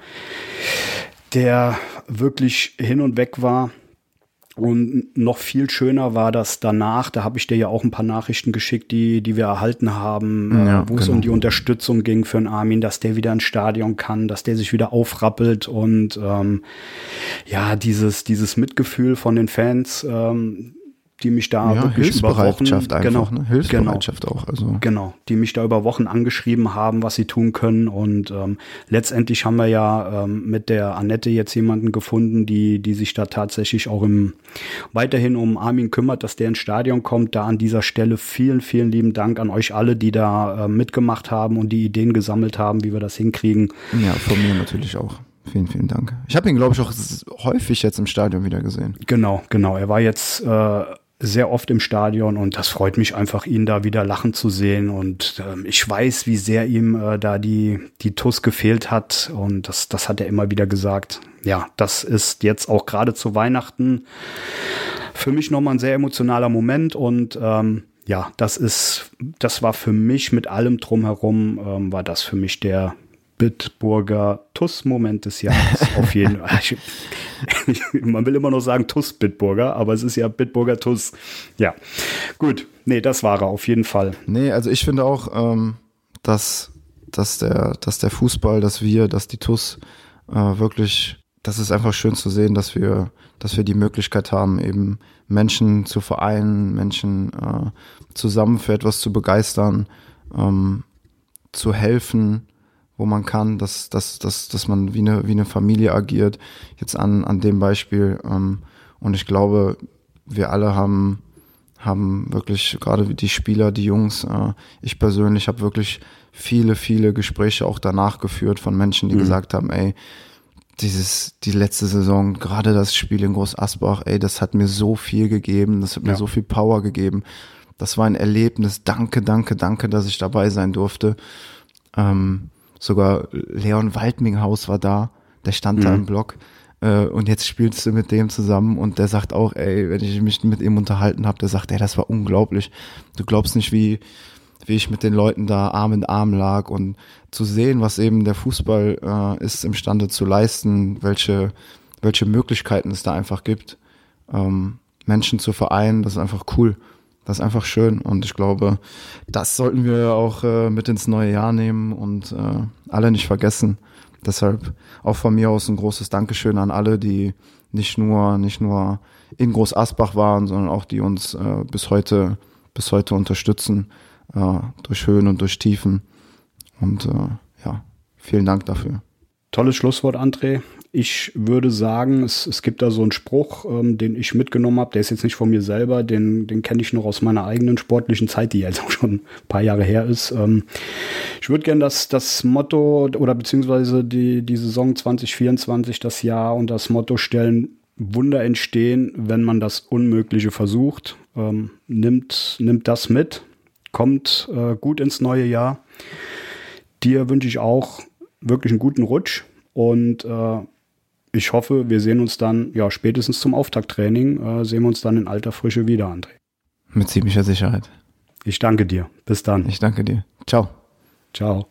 der wirklich hin und weg war. Und noch viel schöner war das danach, da habe ich dir ja auch ein paar Nachrichten geschickt, die, die wir erhalten haben, äh, ja, äh, wo genau. es um die Unterstützung ging für einen Armin, dass der wieder ins Stadion kann, dass der sich wieder aufrappelt und ähm, ja, dieses, dieses Mitgefühl von den Fans, ähm, die mich da ja, wirklich über Wochen, einfach, genau, ne? Hilfsbereitschaft genau, auch, also genau, die mich da über Wochen angeschrieben haben, was sie tun können und ähm, letztendlich haben wir ja ähm, mit der Annette jetzt jemanden gefunden, die die sich da tatsächlich auch im weiterhin um Armin kümmert, dass der ins Stadion kommt. Da an dieser Stelle vielen vielen lieben Dank an euch alle, die da äh, mitgemacht haben und die Ideen gesammelt haben, wie wir das hinkriegen. Ja, von mir natürlich auch. Vielen, vielen Dank. Ich habe ihn, glaube ich, auch häufig jetzt im Stadion wieder gesehen. Genau, genau. Er war jetzt äh, sehr oft im Stadion und das freut mich einfach, ihn da wieder lachen zu sehen. Und ähm, ich weiß, wie sehr ihm äh, da die, die TUS gefehlt hat. Und das, das hat er immer wieder gesagt. Ja, das ist jetzt auch gerade zu Weihnachten für mich nochmal ein sehr emotionaler Moment. Und ähm, ja, das ist, das war für mich mit allem drumherum, ähm, war das für mich der, Bitburger TUS-Moment des Jahres. Auf jeden Fall. Man will immer noch sagen TUS Bitburger, aber es ist ja Bitburger TUS. Ja, gut. Nee, das war er auf jeden Fall. Nee, also ich finde auch, ähm, dass, dass, der, dass der Fußball, dass wir, dass die TUS äh, wirklich das ist einfach schön zu sehen, dass wir, dass wir die Möglichkeit haben, eben Menschen zu vereinen, Menschen äh, zusammen für etwas zu begeistern, ähm, zu helfen, wo man kann, dass, dass, dass, dass man wie eine, wie eine Familie agiert. Jetzt an, an dem Beispiel. Ähm, und ich glaube, wir alle haben, haben wirklich, gerade die Spieler, die Jungs, äh, ich persönlich habe wirklich viele, viele Gespräche auch danach geführt von Menschen, die mhm. gesagt haben, ey, dieses, die letzte Saison, gerade das Spiel in Groß Asbach, ey, das hat mir so viel gegeben, das hat mir ja. so viel Power gegeben. Das war ein Erlebnis. Danke, danke, danke, dass ich dabei sein durfte. Ähm, sogar Leon Waldminghaus war da, der stand mhm. da im Block. Äh, und jetzt spielst du mit dem zusammen und der sagt auch, ey, wenn ich mich mit ihm unterhalten habe, der sagt, ey, das war unglaublich. Du glaubst nicht, wie, wie ich mit den Leuten da Arm in Arm lag und zu sehen, was eben der Fußball äh, ist imstande zu leisten, welche, welche Möglichkeiten es da einfach gibt, ähm, Menschen zu vereinen, das ist einfach cool. Das ist einfach schön und ich glaube, das sollten wir auch äh, mit ins neue Jahr nehmen und äh, alle nicht vergessen. Deshalb auch von mir aus ein großes Dankeschön an alle, die nicht nur, nicht nur in Groß Asbach waren, sondern auch die uns äh, bis heute, bis heute unterstützen äh, durch Höhen und durch Tiefen. Und äh, ja, vielen Dank dafür. Tolles Schlusswort, André. Ich würde sagen, es, es gibt da so einen Spruch, ähm, den ich mitgenommen habe, der ist jetzt nicht von mir selber, den, den kenne ich noch aus meiner eigenen sportlichen Zeit, die jetzt auch schon ein paar Jahre her ist. Ähm, ich würde gerne das, das Motto oder beziehungsweise die, die Saison 2024, das Jahr und das Motto stellen, Wunder entstehen, wenn man das Unmögliche versucht. Ähm, nimmt, nimmt das mit, kommt äh, gut ins neue Jahr. Dir wünsche ich auch wirklich einen guten Rutsch und äh, ich hoffe, wir sehen uns dann, ja, spätestens zum Auftakttraining, äh, sehen wir uns dann in alter Frische wieder, André. Mit ziemlicher Sicherheit. Ich danke dir. Bis dann. Ich danke dir. Ciao. Ciao.